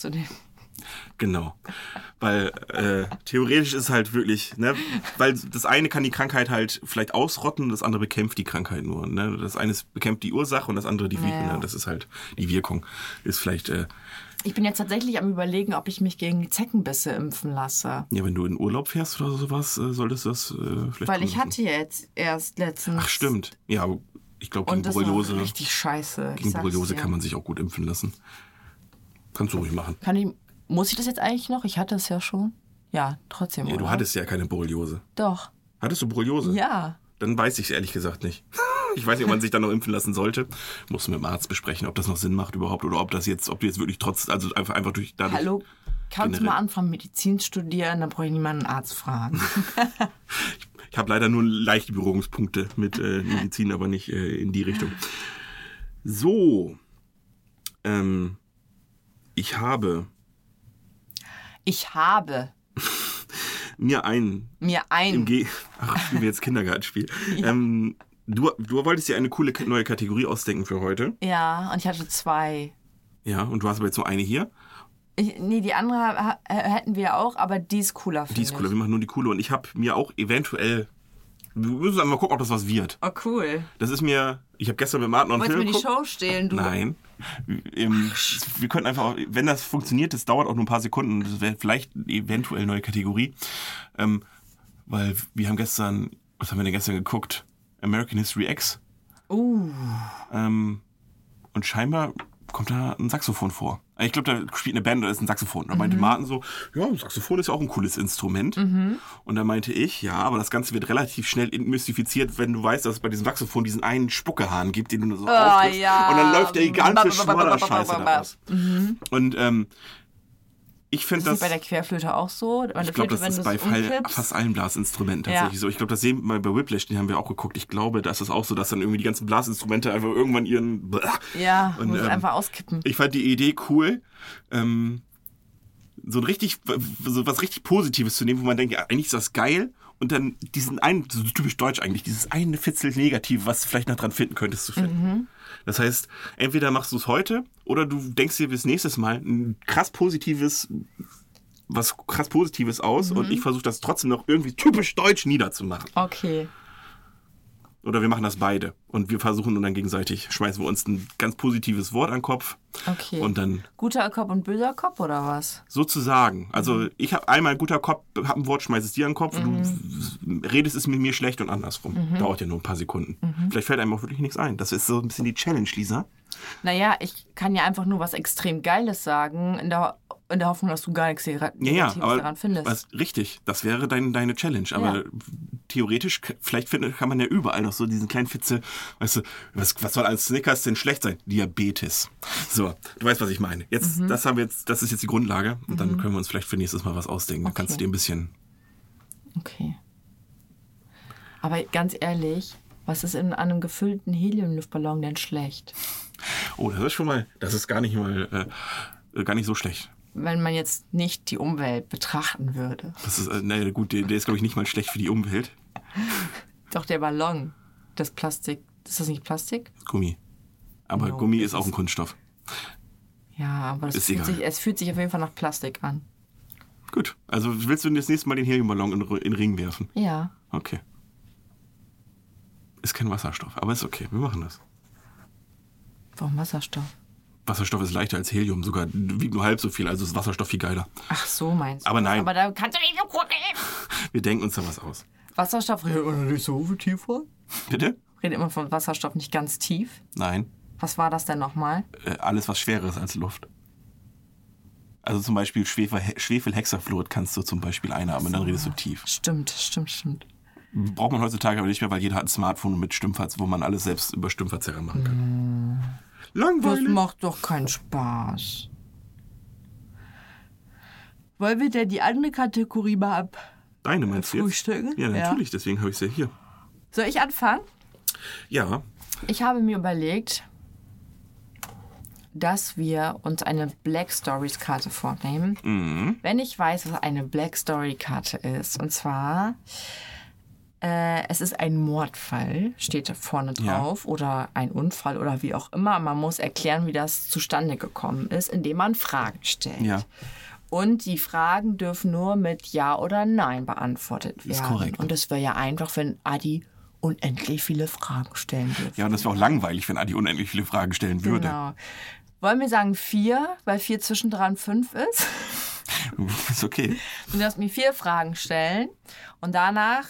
Genau. Weil äh, theoretisch ist halt wirklich, ne, weil das eine kann die Krankheit halt vielleicht ausrotten, das andere bekämpft die Krankheit nur. Ne? Das eine bekämpft die Ursache und das andere die Wirkung. Ja. Ne? Das ist halt die Wirkung. Ist vielleicht, äh, Ich bin jetzt tatsächlich am überlegen, ob ich mich gegen Zeckenbisse impfen lasse. ja, wenn du in Urlaub fährst oder sowas, äh, solltest du das äh, vielleicht. Weil ich hatte jetzt erst letztens. Ach, stimmt. Ja, aber ich glaube, gegen Borreliose, richtig scheiße. gegen Borreliose kann man sich auch gut impfen lassen. Kannst du ruhig machen. Kann ich, muss ich das jetzt eigentlich noch? Ich hatte es ja schon. Ja, trotzdem. Du oder? hattest ja keine Borreliose. Doch. Hattest du Borreliose? Ja. Dann weiß ich es ehrlich gesagt nicht. Ich weiß nicht, ob man sich dann noch impfen lassen sollte. Muss mit dem Arzt besprechen, ob das noch Sinn macht überhaupt oder ob das jetzt, ob du jetzt wirklich trotz, also einfach, einfach durch dadurch. Hallo, kannst du mal anfangen, Medizin studieren? Dann brauche ich niemanden einen Arzt fragen. Ich habe leider nur leichte Berührungspunkte mit äh, Medizin, aber nicht äh, in die Richtung. So. Ähm, ich habe Ich habe mir einen mir im ein. Ge Ach, spielen wir jetzt Kindergartenspiel. Ähm, du, du wolltest dir eine coole neue Kategorie ausdenken für heute. Ja, und ich hatte zwei. Ja, und du hast aber jetzt nur eine hier. Ich, nee, die andere hätten wir auch, aber die ist cooler. Die ist cooler. Wir machen nur die coole. Und ich habe mir auch eventuell. Wir müssen einfach mal gucken, ob das was wird. Oh, cool. Das ist mir. Ich habe gestern mit Martin einen Wolltest du Film mir die. Show stehlen, du? Nein. Im, wir könnten einfach, auch- wenn das funktioniert, das dauert auch nur ein paar Sekunden, das wäre vielleicht eventuell eine neue Kategorie. Ähm, weil wir haben gestern, was haben wir denn gestern geguckt? American History X. Uh, Ähm, und scheinbar kommt da ein Saxophon vor. Ich glaube, da spielt eine Band, da ist ein Saxophon. Da meinte Martin so, ja, ein Saxophon ist ja auch ein cooles Instrument. Und da meinte ich, ja, aber das Ganze wird relativ schnell entmystifiziert, wenn du weißt, dass es bei diesem Saxophon diesen einen Spuckehahn gibt, den du so aufdrückst. ja. Und dann läuft der ganze ba- da raus. Und ähm, ich finde ist das das... bei der Querflöte auch so? Ich glaube, das ist bei fall, fast allen Blasinstrumenten tatsächlich Ja. so. Ich glaube, das sehen wir bei Whiplash, den haben wir auch geguckt. Ich glaube, da ist auch so, dass dann irgendwie die ganzen Blasinstrumente einfach irgendwann ihren... Ja, Und, muss ähm, einfach auskippen. Ich fand die Idee cool, ähm, so ein richtig, so was richtig Positives zu nehmen, wo man denkt, ja, eigentlich ist das geil. Und dann diesen einen, so typisch deutsch eigentlich, dieses eine Fitzel Negativ, was du vielleicht noch dran finden könntest zu finden. Das heißt, entweder machst du es heute oder du denkst dir bis nächstes Mal ein krass positives, was krass Positives aus und ich versuche das trotzdem noch irgendwie typisch deutsch niederzumachen. Okay. Oder wir machen das beide. Und wir versuchen und dann gegenseitig schmeißen wir uns ein ganz positives Wort an den Kopf. Okay. Und dann Guter Kopf und böser Kopf oder was? Sozusagen. Also ich habe einmal ein guter Kopf, hab ein Wort, schmeiß es dir an den Kopf, du redest es mit mir schlecht und andersrum. Dauert ja nur ein paar Sekunden. Vielleicht fällt einem auch wirklich nichts ein. Das ist so ein bisschen die Challenge, Lisa. Naja, ich kann ja einfach nur was extrem Geiles sagen, in der, in der Hoffnung, dass du gar nichts Neg- Ja, ja, Negatives aber daran findest. was, richtig, das wäre dein, deine Challenge. Aber Ja. theoretisch, vielleicht findet, kann man ja überall noch so diesen kleinen Fitzel, weißt du, was, was soll als Snickers denn schlecht sein? Diabetes. So, du weißt, was ich meine. Jetzt, Mhm. das haben wir jetzt, das ist jetzt die Grundlage. Und dann können wir uns vielleicht für nächstes Mal was ausdenken. Dann kannst du dir ein bisschen Okay. Aber ganz ehrlich, was ist in einem gefüllten Heliumluftballon denn schlecht? Oh, das ist schon mal, das ist gar nicht mal, äh, gar nicht so schlecht. Wenn man jetzt nicht die Umwelt betrachten würde. Das ist, äh, naja, gut, der, der ist, glaube ich, nicht mal schlecht für die Umwelt. Doch der Ballon, das Plastik, ist das nicht Plastik? Gummi. Aber No, Gummi ist auch ein Kunststoff. Ja, aber das Ist fühlt egal. sich, es fühlt sich auf jeden Fall nach Plastik an. Gut. Also willst du das nächste Mal den Heliumballon in, in den Ring werfen? Ja. Okay. Ist kein Wasserstoff, aber ist okay. Wir machen das. Warum Wasserstoff? Wasserstoff ist leichter als Helium, sogar wiegt nur halb so viel, also ist Wasserstoff viel geiler. Ach so meinst du. Aber nein. Aber da Kannst du nicht so gucken? Wir denken uns da was aus. Wasserstoff redet man nicht so viel tiefer. Bitte? Redet man von Wasserstoff nicht ganz tief. Nein. Was war das denn nochmal? Äh, alles, was schwerer ist als Luft. Also zum Beispiel Schwefel, Schwefelhexafluorid kannst du zum Beispiel einatmen, dann redest du tief. Stimmt, stimmt, stimmt. Braucht man heutzutage aber nicht mehr, weil jeder hat ein Smartphone mit Stimmverz, wo man alles selbst über Stimmverzerrer machen kann. Das Langweilig. macht doch keinen Spaß. Wollen wir denn die andere Kategorie mal ab? Deine meinst du jetzt? Ja, Ja. natürlich, deswegen habe ich sie ja hier. Soll ich anfangen? Ja, Ich habe mir überlegt, dass wir uns eine Black Stories Karte vornehmen. Mhm. Wenn ich weiß, was eine Black Story Karte ist. Und zwar, äh, es ist ein Mordfall, steht da vorne Ja. drauf, oder ein Unfall oder wie auch immer. Man muss erklären, wie das zustande gekommen ist, indem man Fragen stellt. ja. Und die Fragen dürfen nur mit Ja oder Nein beantwortet werden. Ist korrekt. Und es wäre ja einfach, wenn Adi unendlich viele Fragen stellen dürfte. Ja, und das wäre auch langweilig, wenn Adi unendlich viele Fragen stellen würde. Genau. Wollen wir sagen vier, weil vier zwischen drei und fünf ist? Ist okay. Du darfst mir vier Fragen stellen und danach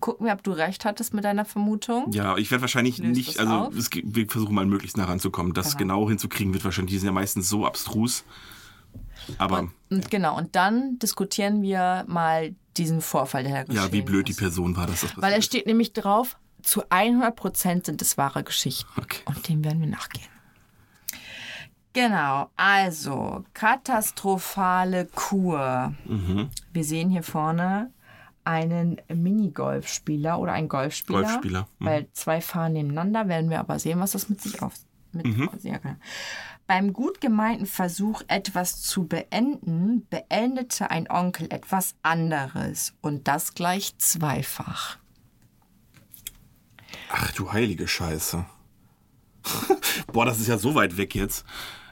gucken wir, ob du recht hattest mit deiner Vermutung. Ja, ich werde wahrscheinlich Löst nicht, also es, wir versuchen mal möglichst nah ranzukommen. Das genau hinzukriegen wird wahrscheinlich, die sind ja meistens so abstrus. Aber Und genau, und dann diskutieren wir mal diesen Vorfall, der da geschehen ja, wie blöd die ist. Person war, dass das Weil es steht nämlich drauf, zu 100% sind es wahre Geschichten. Okay. Und dem werden wir nachgehen. Genau, also katastrophale Kur. Mhm. Wir sehen hier vorne einen Minigolfspieler oder einen Golfspieler. Golfspieler, mhm. Weil zwei fahren nebeneinander, werden wir aber sehen, was das mit sich auf. Mit Mhm. ja, genau. Beim gut gemeinten Versuch, etwas zu beenden, beendete ein Onkel etwas anderes. Und das gleich zweifach. Ach du heilige Scheiße. Boah, das ist ja so weit weg jetzt.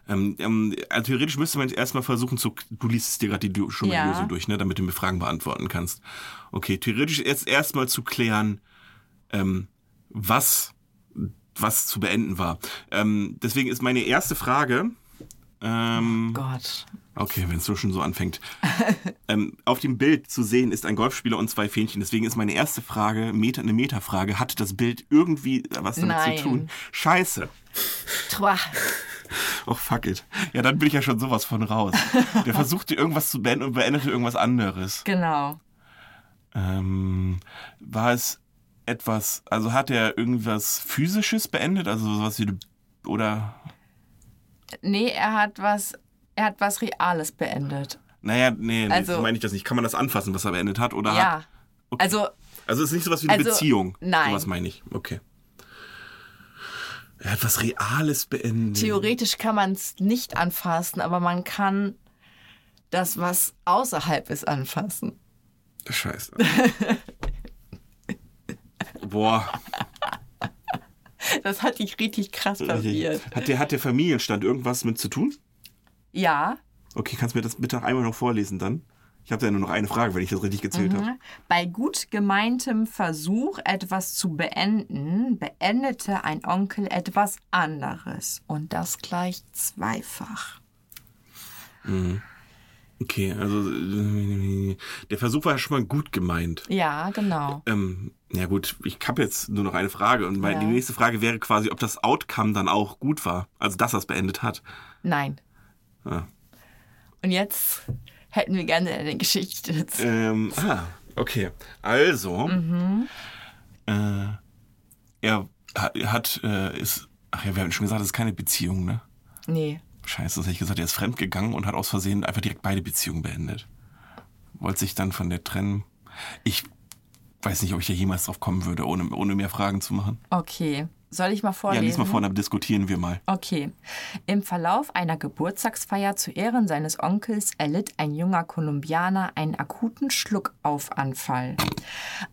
Ähm, ähm, also theoretisch müsste man jetzt erstmal versuchen zu. Du liest es dir gerade die schon mal die Ja. Lösung durch, ne, damit du mir Fragen beantworten kannst. Okay, theoretisch jetzt erstmal zu klären, ähm, was, was zu beenden war. Ähm, deswegen ist meine erste Frage. Ähm, Gott. Okay, wenn es so schon so anfängt. ähm, auf dem Bild zu sehen ist ein Golfspieler und zwei Fähnchen. Deswegen ist meine erste Frage, Meta, eine Metafrage. Hat das Bild irgendwie was damit Nein. zu tun? Scheiße. Twa. Och, fuck it. Ja, dann bin ich ja schon sowas von raus. Der versuchte irgendwas zu beenden und beendete irgendwas anderes. Genau. Ähm, war es etwas, also hat er irgendwas Physisches beendet? Also sowas wie, oder, Nee, er hat was, er hat was Reales beendet. naja, nee, nee Also- so meine ich das nicht. Kann man das anfassen, was er beendet hat? Oder ja. Hat, okay. Also, Also es ist nicht sowas wie eine Also, Beziehung. nein. Sowas meine ich. Okay. Er hat was Reales beendet. theoretisch kann man es nicht anfassen, aber man kann das, was außerhalb ist, anfassen. Scheiße. Boah. Das hat dich richtig krass verwirrt. Hat der, hat der Familienstand irgendwas mit zu tun? Ja. Okay, kannst du mir das bitte einmal noch vorlesen dann? Ich habe ja nur noch eine Frage, wenn ich das richtig gezählt habe. Bei gut gemeintem Versuch, etwas zu beenden, beendete ein Onkel etwas anderes. Und das gleich zweifach. Okay, also äh, der Versuch war ja schon mal gut gemeint. Ja, genau. Ähm, ja gut, ich habe jetzt nur noch eine Frage und meine, Ja. die nächste Frage wäre quasi, ob das Outcome dann auch gut war, also dass er es beendet hat. Nein. Ah. Und jetzt hätten wir gerne eine Geschichte. Ähm, ah, okay. Also, äh, er hat, äh, ist, ach ja, wir haben schon gesagt, das ist keine Beziehung, ne? Nee. Scheiße, das hätte ich gesagt, er ist fremdgegangen und hat aus Versehen einfach direkt beide Beziehungen beendet. Wollte sich dann von der trennen. Ich weiß nicht, ob ich da jemals drauf kommen würde, ohne, ohne mehr Fragen zu machen. Okay. Soll ich mal Ja, vorlesen? lies mal vor, dann diskutieren wir mal. Okay. Im Verlauf einer Geburtstagsfeier zu Ehren seines Onkels erlitt ein junger Kolumbianer einen akuten Schluckaufanfall.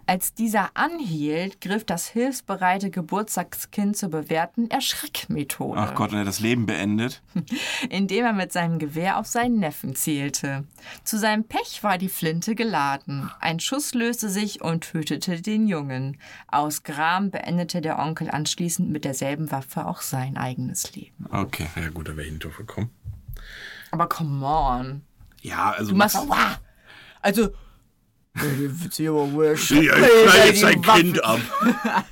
Als dieser anhielt, griff das hilfsbereite Geburtstagskind zur bewährten Erschreckmethode, Ach Gott, und er hat das Leben beendet. indem er mit seinem Gewehr auf seinen Neffen zielte. Zu seinem Pech war die Flinte geladen. Ein Schuss löste sich und tötete den Jungen. Aus Gram beendete der Onkel anschließend mit derselben Waffe auch sein eigenes Leben. Okay, ja gut, da wäre ich nicht drauf gekommen. Aber come on. Ja, also. Du machst "Wah!" Also. Ich Ja, ich knall jetzt sein Kind ab.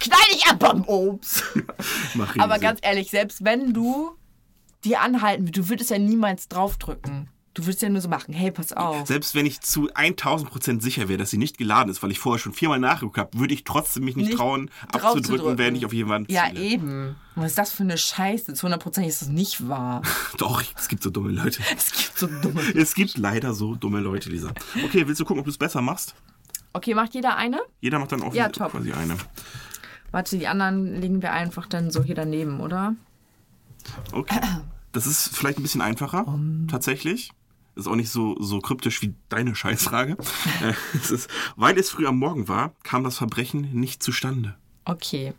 knall dich ab am Obst. Mach Aber Riese. ganz ehrlich, selbst wenn du die anhalten, du würdest ja niemals draufdrücken. Du würdest ja nur so machen, hey, pass auf. Selbst wenn ich zu 1000 Prozent sicher wäre, dass sie nicht geladen ist, weil ich vorher schon viermal nachgeguckt habe, würde ich trotzdem mich nicht, Nicht trauen, abzudrücken, drücken. wenn ich auf jemanden Ja, ziele. eben. Was ist das für eine Scheiße? Zu 100% ist das nicht wahr. Doch, es gibt so dumme Leute. Es gibt so dumme. Es gibt leider so dumme Leute, Lisa. Okay, willst du gucken, ob du es besser machst? Okay, macht jeder eine? Jeder macht dann auch Ja, top. quasi eine. Warte, die anderen legen wir einfach dann so hier daneben, oder? Okay. Das ist vielleicht ein bisschen einfacher, tatsächlich. Ist auch nicht so, so kryptisch wie deine Scheißfrage. Äh, es ist, weil es früh am Morgen war, kam das Verbrechen nicht zustande. Okay.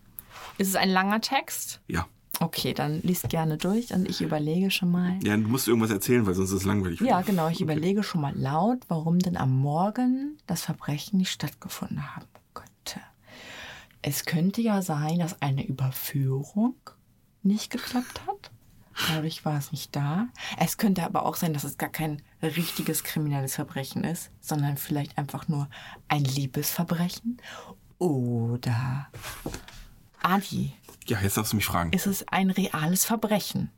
Ist es ein langer Text? Ja. Okay, dann liest gerne durch und ich überlege schon mal. Ja, du musst irgendwas erzählen, weil sonst ist es langweilig. Ja, genau. Ich überlege schon mal laut, warum denn am Morgen das Verbrechen nicht stattgefunden haben könnte. Es könnte ja sein, dass eine Überführung nicht geklappt hat. Dadurch war es nicht da. Es könnte aber auch sein, dass es gar kein richtiges kriminelles Verbrechen ist, sondern vielleicht einfach nur ein Liebesverbrechen. Oder Adi, Ja, jetzt darfst du mich fragen. ist es ein reales Verbrechen?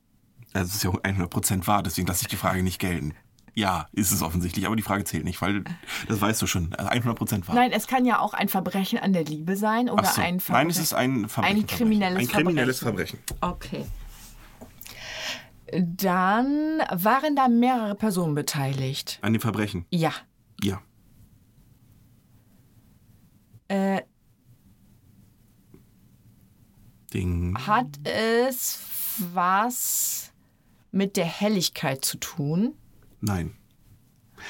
Also es ist ja 100% wahr, deswegen lasse ich die Frage nicht gelten. Ja, ist es offensichtlich, aber die Frage zählt nicht, weil das weißt du schon. Also 100% wahr. Nein, es kann ja auch ein Verbrechen an der Liebe sein oder so. ein Verbrechen. Nein, es ist ein Verbrechen. Ein kriminelles Ein kriminelles Verbrechen. Okay. Dann waren da mehrere Personen beteiligt. An dem Verbrechen. Ja. Ja. Äh, Ding. hat es was mit der Helligkeit zu tun? Nein.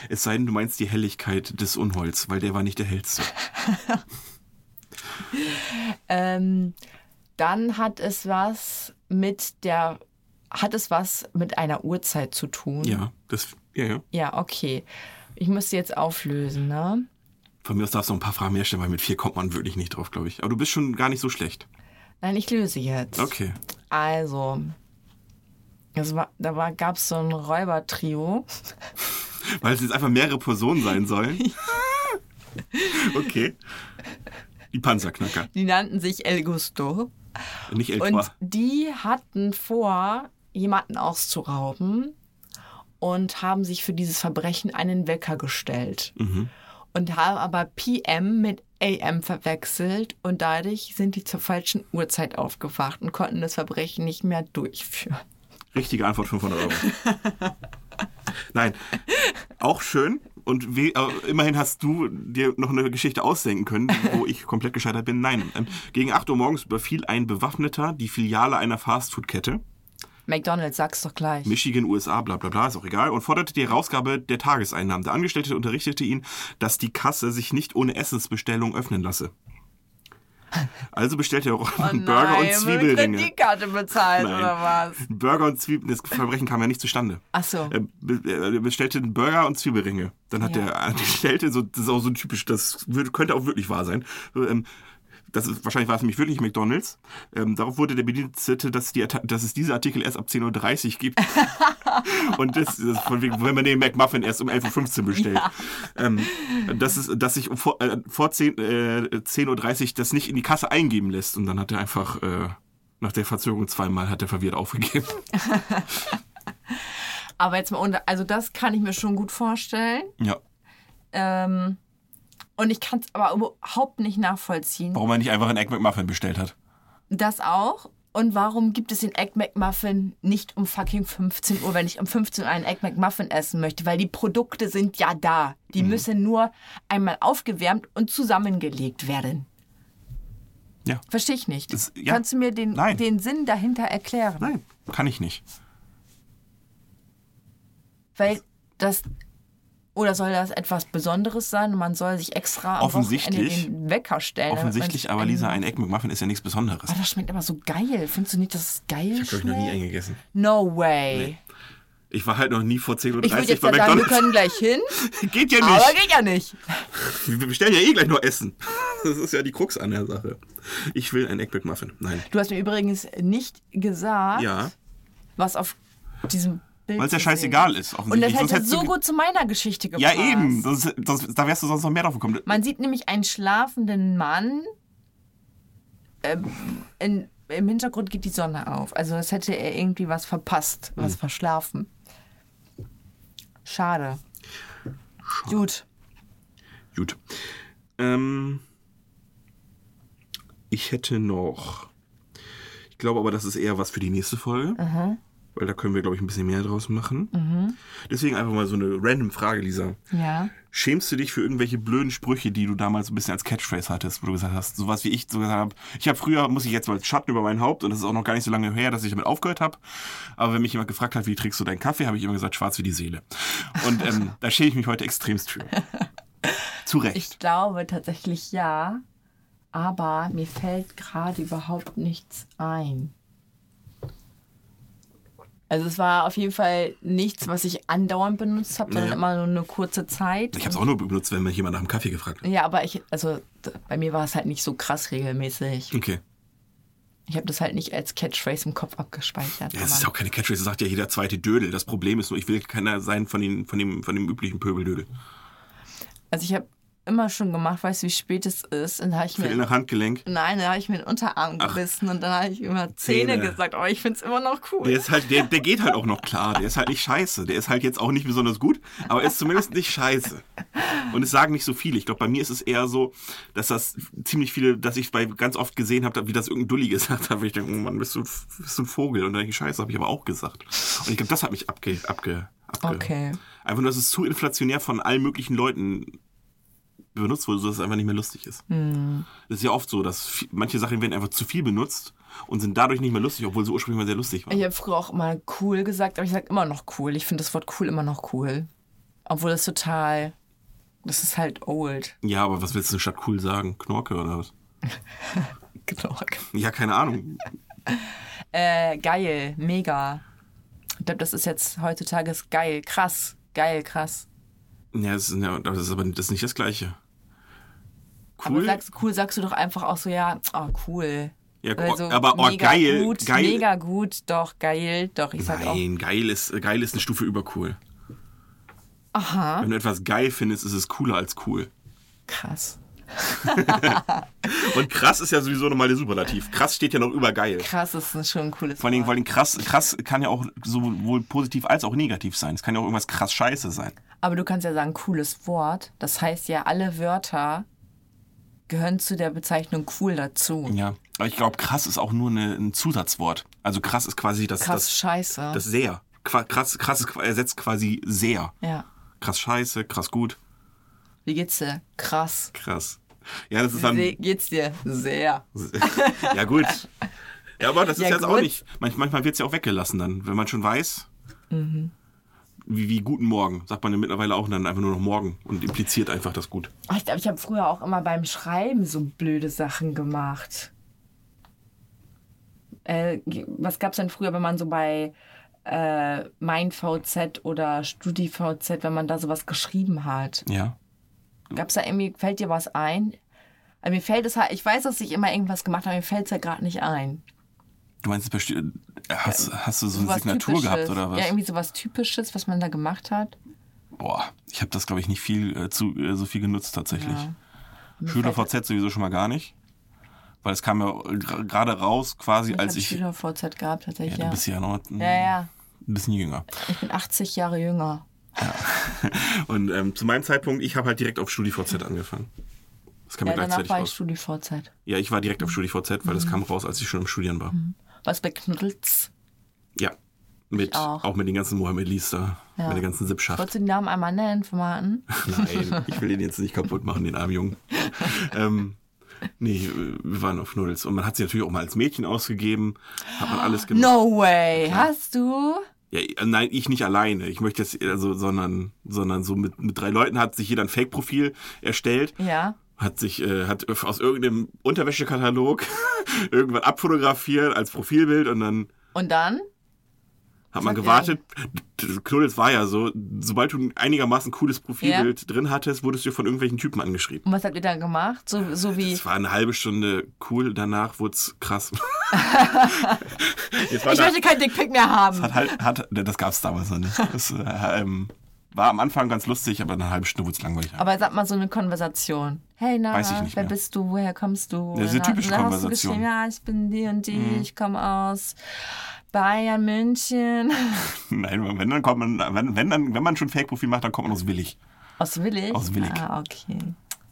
Es sei denn, du meinst die Helligkeit des Unholds, weil der war nicht der hellste. Ähm, dann hat es was mit der hat es was mit einer Uhrzeit zu tun? Ja, das. Ja, ja. Ja, okay. Ich muss sie jetzt auflösen, ne? Von mir aus darfst du noch ein paar Fragen mehr stellen, weil mit vier kommt man wirklich nicht drauf, glaube ich. Aber du bist schon gar nicht so schlecht. Nein, ich löse jetzt. Okay. Also, es war, da war, gab es so ein Räubertrio. Weil es jetzt einfach mehrere Personen sein sollen. okay. Die Panzerknacker. Die nannten sich El Gusto. Nicht El Und die hatten vor, jemanden auszurauben und haben sich für dieses Verbrechen einen Wecker gestellt. Und haben aber PM mit AM verwechselt und dadurch sind die zur falschen Uhrzeit aufgewacht und konnten das Verbrechen nicht mehr durchführen. Richtige Antwort 500 Euro. Nein. Auch schön. Und we, äh, immerhin hast du dir noch eine Geschichte ausdenken können, wo ich komplett gescheitert bin. Nein. Ähm, gegen 8 Uhr morgens überfiel ein Bewaffneter die Filiale einer Fastfood-Kette. McDonalds, sag's doch gleich. Michigan, USA, bla bla bla, ist auch egal, und forderte die Herausgabe der Tageseinnahmen. Der Angestellte unterrichtete ihn, dass die Kasse sich nicht ohne Essensbestellung öffnen lasse. Also bestellte er auch einen Burger und Zwiebelringe. Kreditkarte bezahlt Nein. oder was? Burger und Zwiebeln, das Verbrechen kam ja nicht zustande. Ach so. Er be- bestellte einen Burger und Zwiebelringe. Dann hat Ja. der Angestellte, so, das ist auch so ein typisch, das könnte auch wirklich wahr sein. Das ist, wahrscheinlich war es nämlich wirklich McDonalds. Ähm, darauf wurde der Bedienstete, dass, die, dass es diese Artikel erst ab 10.30 Uhr gibt. Und das, das von wegen, wenn man den McMuffin erst um 11.15 Uhr bestellt. Ähm, das ist, dass sich vor, äh, vor 10, äh, 10.30 Uhr das nicht in die Kasse eingeben lässt. Und dann hat er einfach äh, nach der Verzögerung zweimal hat er verwirrt aufgegeben. Aber jetzt mal unter, also das kann ich mir schon gut vorstellen. Ja. Ähm, und ich kann es aber überhaupt nicht nachvollziehen. Warum er nicht einfach einen Egg McMuffin bestellt hat. Das auch. Und warum gibt es den Egg McMuffin nicht um fucking 15 Uhr, wenn ich um 15 Uhr einen Egg McMuffin essen möchte? Weil die Produkte sind ja da. Die Mhm. müssen nur einmal aufgewärmt und zusammengelegt werden. Ja. Verstehe ich nicht. Das- ja. Kannst du mir den, Nein. den Sinn dahinter erklären? Nein, kann ich nicht. Weil das. Oder soll das etwas Besonderes sein und man soll sich extra am Offensichtlich. Wochenende den Wecker stellen? Offensichtlich, sich aber Lisa, ein Egg McMuffin ist ja nichts Besonderes. Oh, das schmeckt aber so geil. Findest du nicht, dass es geil Ich habe, glaube ich, noch nie einen gegessen. No way. Ich war halt noch nie vor 10.30 Uhr Ich würde jetzt bei ja sagen, wir McDonalds. können gleich hin, Geht ja aber nicht. geht ja nicht. Wir bestellen ja eh gleich nur Essen. Das ist ja die Krux an der Sache. Ich will ein Egg McMuffin. Nein. Du hast mir übrigens nicht gesagt, Ja, was auf diesem Bild weil es ja sehen scheißegal ist, Und das hätte so gut zu meiner Geschichte gepasst. Ja, eben. Sonst, sonst, da wärst du sonst noch mehr drauf gekommen. Man sieht nämlich einen schlafenden Mann. Ähm, in, Im Hintergrund geht die Sonne auf. Also das hätte er irgendwie was verpasst, was Hm. verschlafen. Schade. Gut. Gut. Ähm, ich hätte noch. Ich glaube aber, das ist eher was für die nächste Folge. Weil da können wir, glaube ich, ein bisschen mehr draus machen. Deswegen einfach mal so eine random Frage, Lisa. Ja. Schämst du dich für irgendwelche blöden Sprüche, die du damals ein bisschen als Catchphrase hattest, wo du gesagt hast, sowas wie ich so gesagt habe, ich habe früher, muss ich jetzt mal Schatten über mein Haupt und das ist auch noch gar nicht so lange her, dass ich damit aufgehört habe. Aber wenn mich jemand gefragt hat, wie trinkst du deinen Kaffee, habe ich immer gesagt, schwarz wie die Seele. Und ähm, da schäme ich mich heute extremst für. Zu Recht. Ich glaube tatsächlich ja. Aber mir fällt gerade überhaupt nichts ein. Also es war auf jeden Fall nichts, was ich andauernd benutzt habe, sondern Ja. immer nur eine kurze Zeit. Ich habe es auch nur benutzt, wenn mich jemand nach dem Kaffee gefragt hat. Ja, aber ich, also bei mir war es halt nicht so krass regelmäßig. Okay. Ich habe das halt nicht als Catchphrase im Kopf abgespeichert. Ja, es ist auch keine Catchphrase, das sagt ja jeder zweite Dödel. Das Problem ist nur, ich will keiner sein von, den, von, dem, von dem üblichen Pöbeldödel. also ich habe immer schon gemacht, weißt du, wie spät es ist. Und da habe ich mir. nach Handgelenk. Nein, da habe ich mir den Unterarm Ach. gebissen und dann habe ich immer Zähne, Zähne. gesagt, aber ich finde es immer noch cool. Der ist halt, der, der geht halt auch noch klar. Der ist halt nicht scheiße. Der ist halt jetzt auch nicht besonders gut, aber er ist zumindest nicht scheiße. Und es sagen nicht so viele. Ich glaube, bei mir ist es eher so, dass das ziemlich viele, dass ich bei ganz oft gesehen habe, wie das irgendein Dulli gesagt hat, wo ich denke, oh Mann, bist du, bist du ein Vogel? Und dann denke ich, scheiße, habe ich aber auch gesagt. Und ich glaube, das hat mich abge, abge, abge Okay. Einfach nur, dass es zu inflationär von allen möglichen Leuten benutzt wurde, sodass es einfach nicht mehr lustig ist. Hm. Das ist ja oft so, dass viel, manche Sachen werden einfach zu viel benutzt und sind dadurch nicht mehr lustig, obwohl sie ursprünglich mal sehr lustig waren. Ich habe früher auch immer cool gesagt, aber ich sage immer noch cool. Ich finde das Wort cool immer noch cool. Obwohl das total. Das ist halt old. Ja, aber was willst du statt cool sagen? Knorke oder was? Genau. Ja, keine Ahnung. Äh, geil, mega. Ich glaube, das ist jetzt heutzutage ist geil, krass, geil, krass. Ja, das ist, ja, das ist aber das ist nicht das Gleiche. Cool. sagst, cool sagst du doch einfach auch so, ja, oh, cool. ja, Also, aber oh, geil, gut, geil. mega gut, doch, geil, doch, ich sag auch, Nein, geil ist, geil ist eine Stufe über cool. aha, Wenn du etwas geil findest, ist es cooler als cool. krass. Und krass ist ja sowieso nochmal der Superlativ. Krass steht ja noch über geil. Krass ist schon ein cooles Vor Wort. vor allem krass, krass kann ja auch sowohl positiv als auch negativ sein. Es kann ja auch irgendwas krass scheiße sein. Aber du kannst ja sagen, cooles Wort. Das heißt ja, alle Wörter gehören zu der Bezeichnung cool dazu. Ja. Aber ich glaube, krass ist auch nur eine, ein Zusatzwort. Also krass ist quasi das, Krass das, scheiße. das sehr. Krass, krass ist, ersetzt quasi sehr. ja. Krass scheiße, krass gut, Wie geht's dir? Krass. krass. Ja, das ist dann. Wie geht's dir? Sehr. ja, gut. Ja, aber das ist Ja, jetzt auch gut. nicht. Manch, manchmal wird es ja auch weggelassen dann, wenn man schon weiß. Mhm. Wie, wie guten Morgen, sagt man ja mittlerweile auch dann einfach nur noch morgen und impliziert einfach das gut. Oh, Ich glaube, ich habe früher auch immer beim Schreiben so blöde Sachen gemacht. Äh, was gab's denn früher, wenn man so bei äh, Mein VZ oder StudiVZ, wenn man da sowas geschrieben hat? Ja. Gab's da irgendwie, fällt dir was ein? Also mir fällt es halt, ich weiß, dass ich immer irgendwas gemacht habe, mir fällt es ja gerade nicht ein. Du meinst, besti- hast, hast du so eine Signatur gehabt Typisches. oder was? Ja, irgendwie sowas Typisches, was man da gemacht hat. Boah, ich habe das, glaube ich, nicht viel äh, zu, äh, so viel genutzt tatsächlich. Ja. Schüler VZ sowieso schon mal gar nicht. Weil es kam ja gerade raus, quasi Ich als ich. SchülerVZ gehabt, Ja, tatsächlich. du Ja, bist ja noch ein ja, ja. bisschen jünger. Ich bin 80 Jahre jünger. Und ähm, zu meinem Zeitpunkt, ich habe halt direkt auf StudiVZ angefangen. Das kam Ja, ja, danach gleichzeitig war ich raus. StudiVZ. Ja, ich war direkt auf StudiVZ, weil das kam raus, als ich schon im Studieren war. Was bei Knuddels? Ja. Mit, auch. auch. mit den ganzen Mohammed Lees da. Ja. Mit der ganzen Sippschaft. Wolltest du den Namen einmal nennen, Formaten? Nein, ich will den jetzt nicht kaputt machen, den armen Jungen. ähm, nee, wir waren auf Nuddels. Und man hat sie natürlich auch mal als Mädchen ausgegeben. Hat man alles gemacht. No way! Hast du? Ja, äh, nein, ich nicht alleine. Ich möchte jetzt, also, sondern, sondern so mit, mit drei Leuten hat sich jeder ein Fake-Profil erstellt. Ja. Hat sich, äh, hat aus irgendeinem Unterwäschekatalog irgendwann abfotografiert als Profilbild und dann Und dann? hat man gewartet. Knuddels war ja so, sobald du ein einigermaßen cooles Profilbild drin hattest, wurdest du von irgendwelchen Typen angeschrieben. Und was habt ihr dann gemacht? So, so wie. Es war eine halbe Stunde cool, danach wurde es krass. Ich da, möchte kein Dickpick mehr haben. hat halt, hat, das gab es damals noch nicht. Das äh, ähm, war am Anfang ganz lustig, aber nach einer halben Stunde wurde es langweilig. Aber sag mal so eine Konversation. Hey, na, wer mehr. bist du? Woher kommst du? Ja, diese Na, typische dann hast du Konversation. Mhm. geschrieben, Ja, ich bin die und die, ich komme aus Bayern, München. Nein, wenn dann kommt man, wenn, wenn dann, wenn man schon Fake-Profil macht, dann kommt man aus Willig. Aus Willig? Aus Willig. Ah, okay.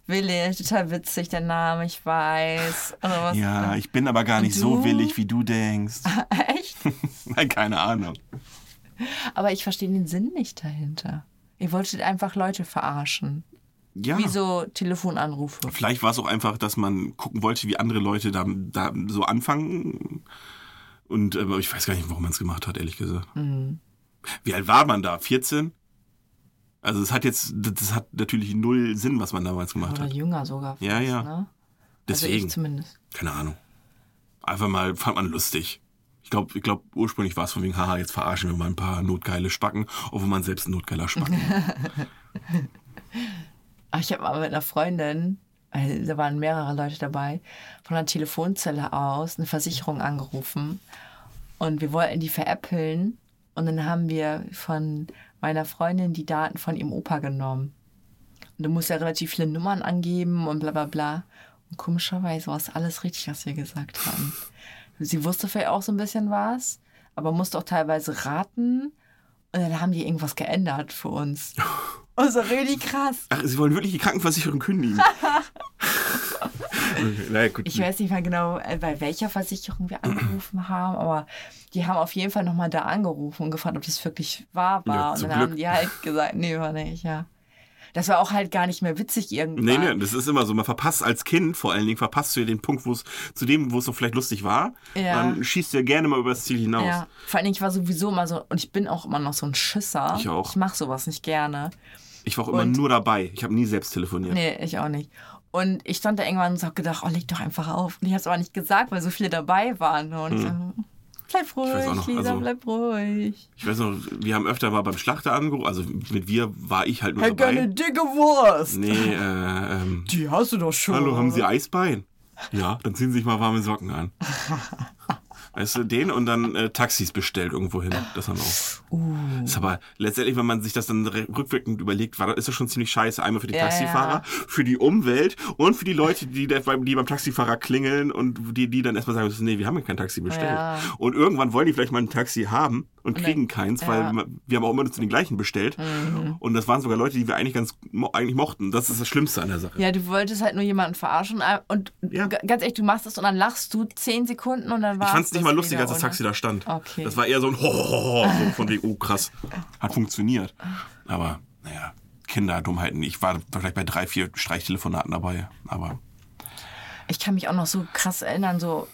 Willig, total witzig, der Name, ich weiß. Was? Ja, ich bin aber gar nicht du? so willig, wie du denkst. Echt? Nein, keine Ahnung. Aber ich verstehe den Sinn nicht dahinter. Ihr wolltet einfach Leute verarschen. Ja. Wie so Telefonanrufe. Vielleicht war es auch einfach, dass man gucken wollte, wie andere Leute da, da so anfangen. Und äh, ich weiß gar nicht, warum man es gemacht hat, ehrlich gesagt. Mhm. Wie alt war man da? 14? Also es hat jetzt, das hat natürlich null Sinn, was man damals gemacht Oder hat. jünger sogar. Fast, Ja, ja. Ne? Also Deswegen, ich zumindest. keine Ahnung. Einfach mal, fand man lustig. Ich glaube, ich glaub, ursprünglich war es von wegen, haha, jetzt verarschen wir mal ein paar notgeile Spacken, obwohl man selbst ein notgeiler Spacken ist. Aber ich habe mal mit einer Freundin, weil da waren mehrere Leute dabei, von der Telefonzelle aus eine Versicherung angerufen. Und wir wollten die veräppeln. Und dann haben wir von meiner Freundin die Daten von ihrem Opa genommen. Und du musst ja relativ viele Nummern angeben und bla bla bla. Und komischerweise war es alles richtig, was wir gesagt haben. Sie wusste vielleicht auch so ein bisschen was, aber musste auch teilweise raten. Und dann haben die irgendwas geändert für uns. Und so richtig krass. Ach, sie wollen wirklich die Krankenversicherung kündigen. naja, gut. Ich weiß nicht mehr genau, äh, bei welcher Versicherung wir angerufen haben, aber die haben auf jeden Fall nochmal da angerufen und gefragt, ob das wirklich wahr war. Ja, und dann Glück. haben die halt gesagt, nee, war nicht, ja. Das war auch halt gar nicht mehr witzig irgendwann. Nee, nee, das ist immer so. Man verpasst als Kind vor allen Dingen, verpasst du ja den Punkt, wo es zu dem, wo es noch vielleicht lustig war. Ja. Dann schießt du ja gerne mal über das Ziel hinaus. Ja, vor allen Dingen, ich war sowieso immer so, und ich bin auch immer noch so ein Schisser. Ich auch. Ich mache sowas nicht gerne. Ich war auch immer Und- nur dabei. Ich habe nie selbst telefoniert. Nee, ich auch nicht. Und ich stand da irgendwann und habe gedacht, oh, leg doch einfach auf. Und ich habe es aber nicht gesagt, weil so viele dabei waren. Und so, bleib ruhig, noch, Lisa, also- bleib ruhig. Ich weiß noch, wir haben öfter mal beim Schlachter angerufen. Also mit wir war ich halt nur Hätte dabei. gerne dicke Wurst. Nee, äh, ähm, Die hast du doch schon. hallo, haben Sie Eisbein? Ja, dann ziehen Sie sich mal warme Socken an. Weißt du, den und dann äh, Taxis bestellt irgendwo hin. Das haben wir auch. Uh. Ist aber letztendlich, wenn man sich das dann rückwirkend überlegt, war, das- ist das schon ziemlich scheiße. Einmal für die Ja, Taxifahrer, ja. für die Umwelt und für die Leute, die, da die beim Taxifahrer klingeln und die, die dann erstmal sagen, nee, wir haben ja kein Taxi bestellt. Ja. Und irgendwann wollen die vielleicht mal ein Taxi haben und dann- kriegen keins, weil ja. Mhm. wir- haben auch immer nur zu den gleichen bestellt. Und das waren sogar Leute, die wir eigentlich ganz eigentlich mochten. Das ist das Schlimmste an der Sache. Ja, du wolltest halt nur jemanden verarschen. äh, Und Ja. ganz ehrlich, du machst es und dann lachst du zehn Sekunden und dann war Ich fand es nicht mal lustig, als das Taxi da stand. Okay. Das war eher so ein Hohoho, so von wegen, oh krass, hat funktioniert. Aber, naja, Kinderdummheiten. Ich war vielleicht bei drei, vier Streichtelefonaten dabei. Aber Ich kann mich auch noch so krass erinnern, so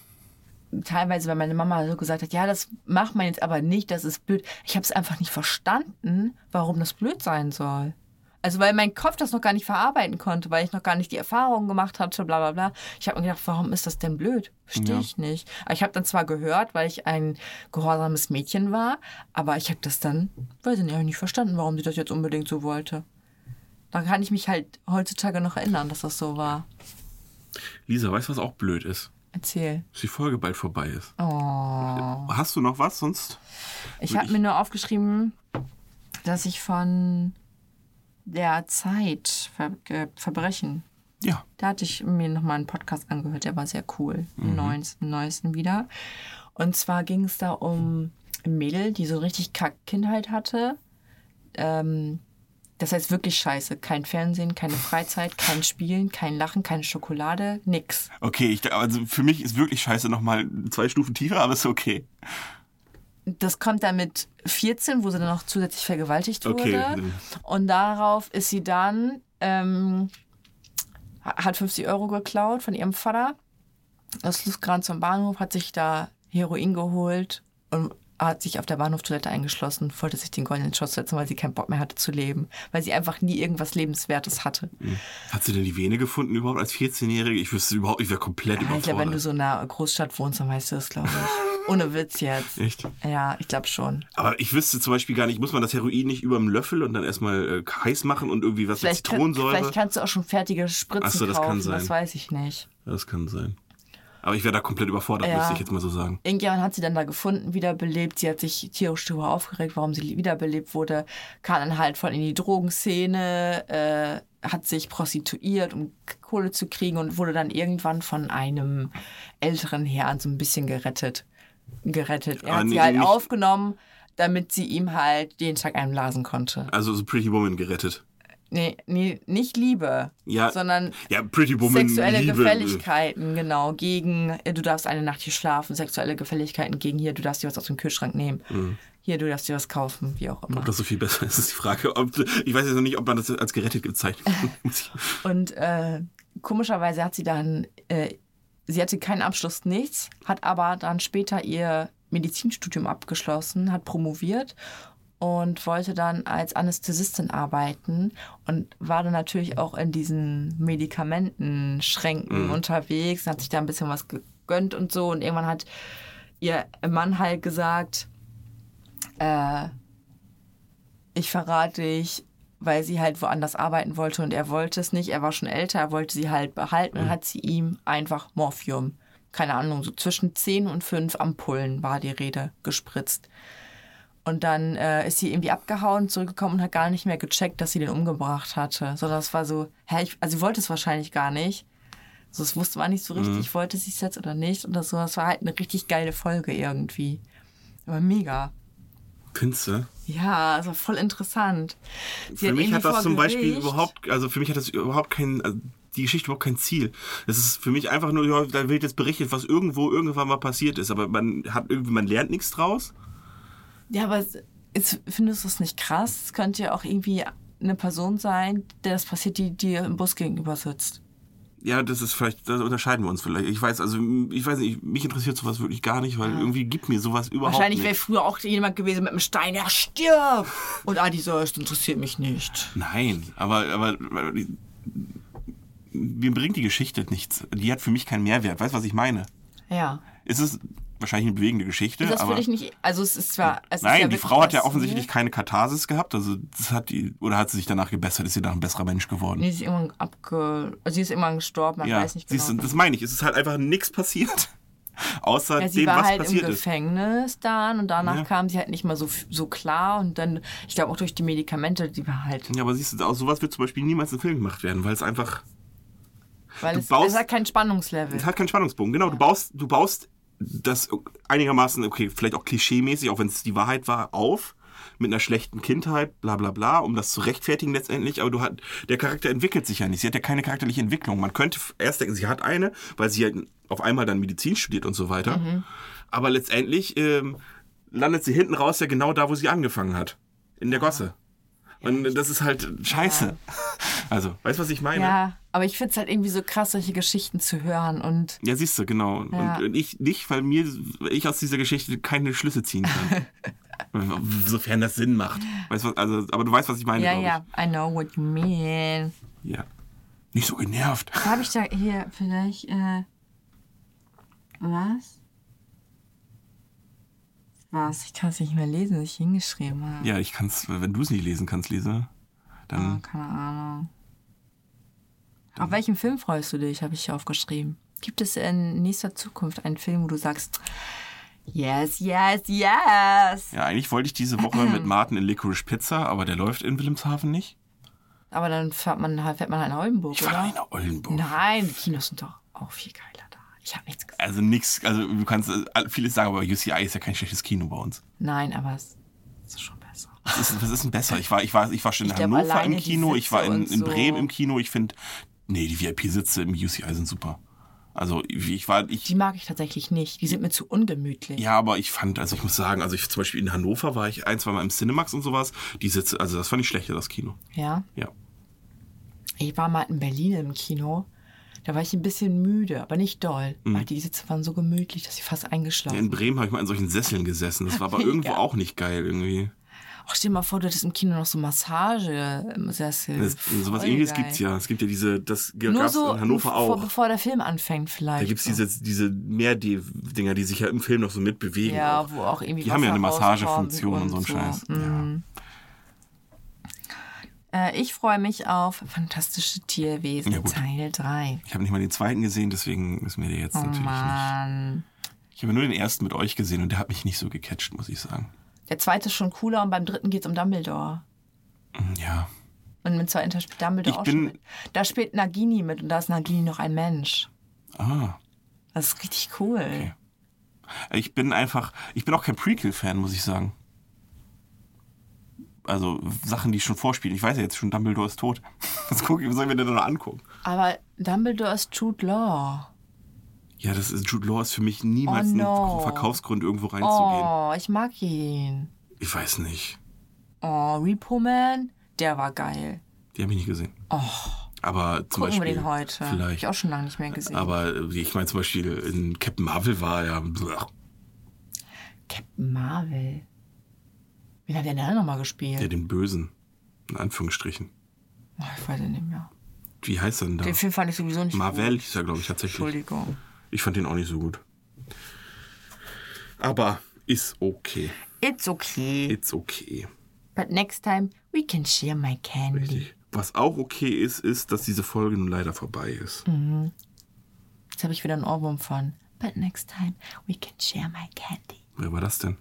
teilweise, weil meine Mama so gesagt hat, ja, das macht man jetzt aber nicht, das ist blöd. Ich habe es einfach nicht verstanden, warum das blöd sein soll. Also weil mein Kopf das noch gar nicht verarbeiten konnte, weil ich noch gar nicht die Erfahrung gemacht hatte, bla bla bla. Ich habe mir gedacht, warum ist das denn blöd? Verstehe Ja. ich nicht. Aber ich habe dann zwar gehört, weil ich ein gehorsames Mädchen war, aber ich habe das dann, weiß ich nicht, nicht verstanden, warum sie das jetzt unbedingt so wollte. Da kann ich mich halt heutzutage noch erinnern, dass das so war. Lisa, weißt du, was auch blöd ist? Erzähl. Dass die Folge bald vorbei ist. Oh. Hast du noch was sonst? Ich habe mir nur aufgeschrieben, dass ich von der Zeit Ver Verbrechen, Ja. da hatte ich mir nochmal einen Podcast angehört, der war sehr cool, Mhm. den neuesten, wieder. Und zwar ging es da um ein Mädel, die so richtig kack Kindheit hatte. Ähm, das heißt wirklich scheiße. Kein Fernsehen, keine Freizeit, kein Spielen, kein Lachen, keine Schokolade, nix. Okay, ich, also für mich ist wirklich scheiße nochmal zwei Stufen tiefer, aber ist okay. Das kommt dann mit 14, wo sie dann noch zusätzlich vergewaltigt wurde. Okay. Und darauf ist sie dann, ähm, hat 50 Euro geklaut von ihrem Vater. Das ist gerade zum Bahnhof, hat sich da Heroin geholt und hat sich auf der Bahnhoftoilette eingeschlossen, wollte sich den goldenen Schuss setzen, weil sie keinen Bock mehr hatte zu leben. Weil sie einfach nie irgendwas Lebenswertes hatte. Hat sie denn die Vene gefunden überhaupt als 14-Jährige? Ich wüsste überhaupt, ich wäre komplett Ja, ich glaube, wenn du überfordert. so in einer Großstadt wohnst, dann weißt du das, glaube ich. Ohne Witz jetzt. Echt? Ja, ich glaube schon. Aber ich wüsste zum Beispiel gar nicht, muss man das Heroin nicht über dem Löffel und dann erstmal äh, heiß machen und irgendwie was mit Vielleicht, kann, Zitronensäure? vielleicht kannst du auch schon fertige Spritzen Ach so, das kaufen, kann sein. das weiß ich nicht. Das kann sein. Aber ich wäre da komplett überfordert, Ja. müsste ich jetzt mal so sagen. Irgendjemand hat sie dann da gefunden, wiederbelebt. Sie hat sich tierisch darüber aufgeregt, warum sie wiederbelebt wurde. Kam dann halt voll in die Drogenszene, äh, hat sich prostituiert, um Kohle zu kriegen und wurde dann irgendwann von einem älteren Herrn so ein bisschen gerettet. Gerettet. Er Ah, hat nee, sie halt aufgenommen, damit sie ihm halt jeden Tag einblasen konnte. Also so Pretty Woman gerettet. Nee, nee nicht Liebe, Ja, sondern ja Woman sexuelle Liebe. Gefälligkeiten, genau, gegen, äh, du darfst eine Nacht hier schlafen, sexuelle Gefälligkeiten gegen hier, du darfst dir was aus dem Kühlschrank nehmen. Hier, du darfst dir was kaufen, wie auch immer. Ob das so viel besser ist, ist die Frage. Ob, ich weiß jetzt noch nicht, ob man das als gerettet gezeichnet hat. Und äh, komischerweise hat sie dann, äh, sie hatte keinen Abschluss, nichts, hat aber dann später ihr Medizinstudium abgeschlossen, hat promoviert und wollte dann als Anästhesistin arbeiten und war dann natürlich auch in diesen Medikamentenschränken unterwegs, hat sich da ein bisschen was gegönnt und so und irgendwann hat ihr Mann halt gesagt, äh, ich verrate dich, weil sie halt woanders arbeiten wollte und er wollte es nicht. Er war schon älter, er wollte sie halt behalten und hat sie ihm einfach Morphium, keine Ahnung, so zwischen 10 und 5 Ampullen war die Rede, gespritzt. Und dann äh, ist sie irgendwie abgehauen, zurückgekommen und hat gar nicht mehr gecheckt, dass sie den umgebracht hatte. So, das war so, hä, ich, also sie wollte es wahrscheinlich gar nicht. So, es wusste war nicht so richtig, wollte sie es jetzt oder nicht oder so. Das war halt eine richtig geile Folge irgendwie. Aber mega. Künste. Ja, also voll interessant. Sie Für mich irgendwie hat das zum Beispiel Gericht- überhaupt, also für mich hat das überhaupt kein, also die Geschichte überhaupt kein Ziel. Es ist für mich einfach nur, da wird jetzt berichtet, was irgendwo irgendwann mal passiert ist, aber man hat irgendwie, man lernt nichts draus. Ja, aber ist, findest du es nicht krass? Es könnte ja auch irgendwie eine Person sein, der das passiert, die dir im Bus gegenüber sitzt. Ja, das ist vielleicht, da unterscheiden wir uns vielleicht. Ich weiß, also ich weiß nicht, mich interessiert sowas wirklich gar nicht, weil irgendwie gibt mir sowas überhaupt Wahrscheinlich wäre früher auch jemand gewesen mit einem Stein, ja, stirb! Und Adi so, es interessiert mich nicht. Nein, aber, aber mir bringt die Geschichte nichts. Die hat für mich keinen Mehrwert. Weißt du, was ich meine? Ja. Es ist wahrscheinlich eine bewegende Geschichte, Ist das für aber dich nicht, also es ist zwar, es ist nein, ja die Frau hat ja offensichtlich keine Katharsis gehabt. Also das hat die oder hat sie sich danach gebessert? Ist sie danach ein besserer Mensch geworden? Nee, sie ist irgendwann abge, also sie ist irgendwann gestorben, man ja, weiß nicht genau. du, das meine ich. Es ist halt einfach nichts passiert, außer Ja, sie dem, war was halt im passiert ist. Gefängnis dann und danach Ja. kam sie halt nicht mehr so, so klar und dann, ich glaube auch durch die Medikamente, die war halt, Ja, aber siehst du, aus sowas wird zum Beispiel niemals ein Film gemacht werden, weil es einfach weil es, baust- es hat kein Spannungslevel. Es hat keinen Spannungsbogen. Genau, du baust, du baust das einigermaßen, okay, vielleicht auch klischeemäßig, auch wenn es die Wahrheit war, auf mit einer schlechten Kindheit, bla bla bla, um das zu rechtfertigen letztendlich, aber du hat, der Charakter entwickelt sich ja nicht. Sie hat ja keine charakterliche Entwicklung. Man könnte erst denken, sie hat eine, weil sie halt auf einmal dann Medizin studiert und so weiter. Aber letztendlich ähm, landet sie hinten raus ja genau da, wo sie angefangen hat. In der Gosse. Und das ist halt scheiße. Also, weißt du, was ich meine? Ja, aber ich finde es halt irgendwie so krass, solche Geschichten zu hören und Ja, siehst du, genau. Ja. Und ich nicht, weil mir ich aus dieser Geschichte keine Schlüsse ziehen kann. Sofern das Sinn macht. Weißt du, was- also, aber du weißt, was ich meine, ja, ja, I know what you mean. ich. Ja. Nicht so genervt. Habe ich da hier vielleicht, äh, was? Was? Ich kann es nicht mehr lesen, was ich hingeschrieben habe. Ja, ich kann's, wenn du es nicht lesen kannst, Lisa, dann Oh, keine Ahnung. Auf welchen Film freust du dich, habe ich hier aufgeschrieben. Gibt es in nächster Zukunft einen Film, wo du sagst, yes, yes, yes? Ja, eigentlich wollte ich diese Woche mit Martin in Licorice Pizza, aber der läuft in Wilhelmshaven nicht. Aber dann fährt man, fährt man halt nach Oldenburg, Ich oder? nicht nach Oldenburg. Nein, die Kinos sind doch auch viel geiler da. Ich habe nichts gesagt. Also nix, also du kannst äh, vieles sagen, aber UCI ist ja kein schlechtes Kino bei uns. Nein, aber es ist schon besser. Was ist, was ist denn besser? Ich war, ich war, ich war schon in Ich Hannover im Kino, ich war in, in und so. Bremen im Kino. Ich finde, nee, die VIP-Sitze im UCI sind super. Also ich war, ich, Die mag ich tatsächlich nicht. Die sind mir zu ungemütlich. ja, aber ich fand, also ich muss sagen, also ich zum Beispiel in Hannover war ich ein, zwei Mal im Cinemax und sowas. Die Sitze, also das fand ich schlechter, das Kino. Ja? Ja. Ich war mal in Berlin im Kino. Da war ich ein bisschen müde, aber nicht doll. Weil die Sitze waren so gemütlich, dass ich fast ja eingeschlafen in Bremen habe ich mal in solchen Sesseln gesessen. Das war aber irgendwo auch nicht geil irgendwie. Ach, stell dir mal vor, du hättest im Kino noch so Massage Sessel. Das, sowas Voll ähnliches geil. gibt's ja. Es gibt ja diese, das Nur gab's so in Hannover auch. bevor der Film anfängt vielleicht. Da gibt's diese, diese Mehr-Dinger, die sich ja im Film noch so mitbewegen. Ja, auch. wo auch irgendwie Die haben ja eine Wasser Massagefunktion und rauskommt so einen Scheiß. Mm. Äh, ich freue mich auf Fantastische Tierwesen Ja. Teil 3. Ich habe nicht mal den zweiten gesehen, deswegen ist mir der jetzt Oh natürlich nicht. Mann. Ich habe nur den ersten mit euch gesehen und der hat mich nicht so gecatcht, muss ich sagen. Der zweite ist schon cooler und beim dritten geht es um Dumbledore. Hm, Ja. Und im zweiten Teil spielt Dumbledore Ich auch schon mit. Da spielt Nagini mit und da ist Nagini noch ein Mensch. Ah. Das ist richtig cool. Ich bin einfach, ich bin auch kein Prequel-Fan, muss ich sagen. Also Sachen, die schon vorspielen. Ich weiß ja jetzt schon, Dumbledore ist tot. Was gucke ich, sollen wir denn da noch angucken? Aber Dumbledore ist Jude Law. Ja, das ist Jude Law ist für mich niemals Oh, no. ein Verkaufsgrund, irgendwo reinzugehen. Oh, ich mag ihn. Ich weiß nicht. Oh, Repo Man, der war geil. Die habe ich nicht gesehen. Aber zum Gucken Beispiel. wir den heute. Hab Vielleicht. ich auch schon lange nicht mehr gesehen. Aber äh, ich meine zum Beispiel in Captain Marvel war ja. Captain Marvel. Wen hat der denn nochmal gespielt? Der den Bösen. In Anführungsstrichen. Oh, ich weiß nicht mehr. Wie heißt er denn da? Den Film fand ich sowieso nicht Marvel gut. hieß er, glaube ich, tatsächlich. Entschuldigung. Ich fand den auch nicht so gut. Aber ist okay. It's okay. It's okay. But next time we can share my candy. Richtig. Was auch okay ist, ist, dass diese Folge nun leider vorbei ist. Jetzt habe ich wieder einen Ohrwurm von. But next time we can share my candy. Wer war das denn?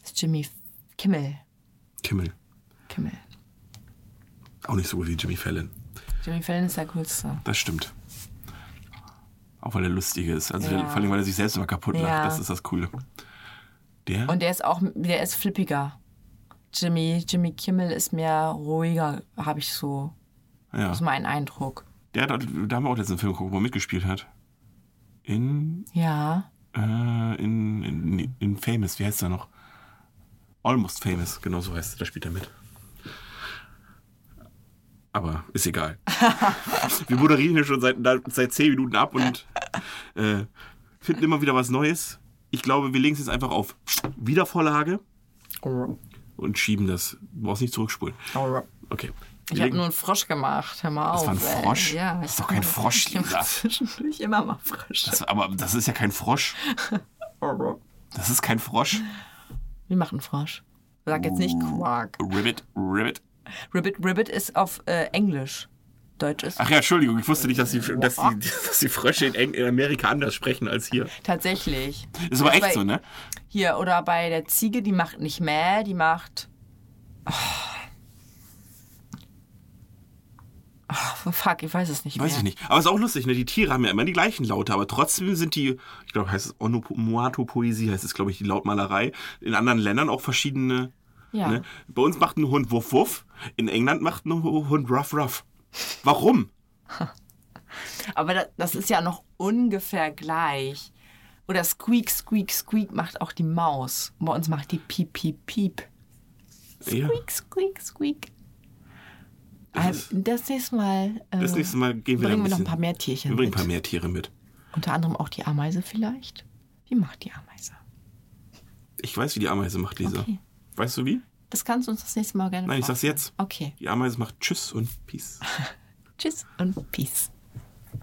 Das ist Jimmy Kimmel. Kimmel. Kimmel. Auch nicht so gut wie Jimmy Fallon. Jimmy Fallon ist der coolste. Das stimmt. Auch weil er lustige ist. Also Ja. vor allem, weil er sich selbst immer kaputt lacht. Ja. Das ist das Coole. Der? Und der ist auch, der ist flippiger. Jimmy, Jimmy Kimmel ist mehr ruhiger, habe ich so. ja. Das ist mein Eindruck. Der hat, da haben wir auch letzten Film geguckt, wo er mitgespielt hat. In, Ja. äh, in, in, in Famous, wie heißt er noch? Almost Famous, genau so heißt er, da spielt er mit. Aber ist egal. wir moderieren hier schon seit, seit 10 Minuten ab und äh, finden immer wieder was Neues. Ich glaube, wir legen es jetzt einfach auf Wiedervorlage und schieben das. Du brauchst nicht zurückspulen. Okay. Ich Wir habe nur einen Frosch gemacht. Hör mal auf. Das war ein ey. Frosch? Ja, Das ist doch kein Frosch, Lisa. zwischendurch immer mal Frosch. das, aber das ist ja kein Frosch. Das ist kein Frosch. Wie macht ein Frosch? Sag jetzt nicht Quark. Ribbit, Ribbit. Ribbit, Ribbit ist auf äh, Englisch. Deutsch ist Ach ja, Entschuldigung, ich wusste nicht, dass die, dass die, dass die Frösche in, Eng in Amerika anders sprechen als hier. tatsächlich. Ist aber Also echt bei- so, ne? Hier, oder bei der Ziege, die macht nicht mehr, die macht. Oh. fuck, ich weiß es nicht Weiß mehr. ich nicht. Aber ist auch lustig, ne? Die Tiere haben ja immer die gleichen Laute, aber trotzdem sind die, ich glaube, heißt es Onomatopoesie, heißt es, glaube ich, die Lautmalerei. In anderen Ländern auch verschiedene. Ja. Ne? Bei uns macht ein Hund Wuff Wuff, in England macht ein Hund Ruff Ruff. Warum? Aber das, ist ja noch ungefähr gleich. Oder Squeak, Squeak, Squeak macht auch die Maus. Bei uns macht die Piep, Piep, Piep. Ja, Squeak, Squeak, Squeak. Das Ähm, ist- Das nächste Mal. Äh, das nächste Mal gehen wir bringen wir noch ein paar mehr Tierchen Wir bringen ein mit. paar mehr Tiere mit. Unter anderem auch die Ameise vielleicht. Wie macht die Ameise? Ich weiß, wie die Ameise macht, Lisa. Okay. Weißt du wie? Das kannst du uns das nächste Mal gerne Nein, ich sag's vorstellen. jetzt. Okay. Die Ameise macht Tschüss und Peace. Tschüss und Peace.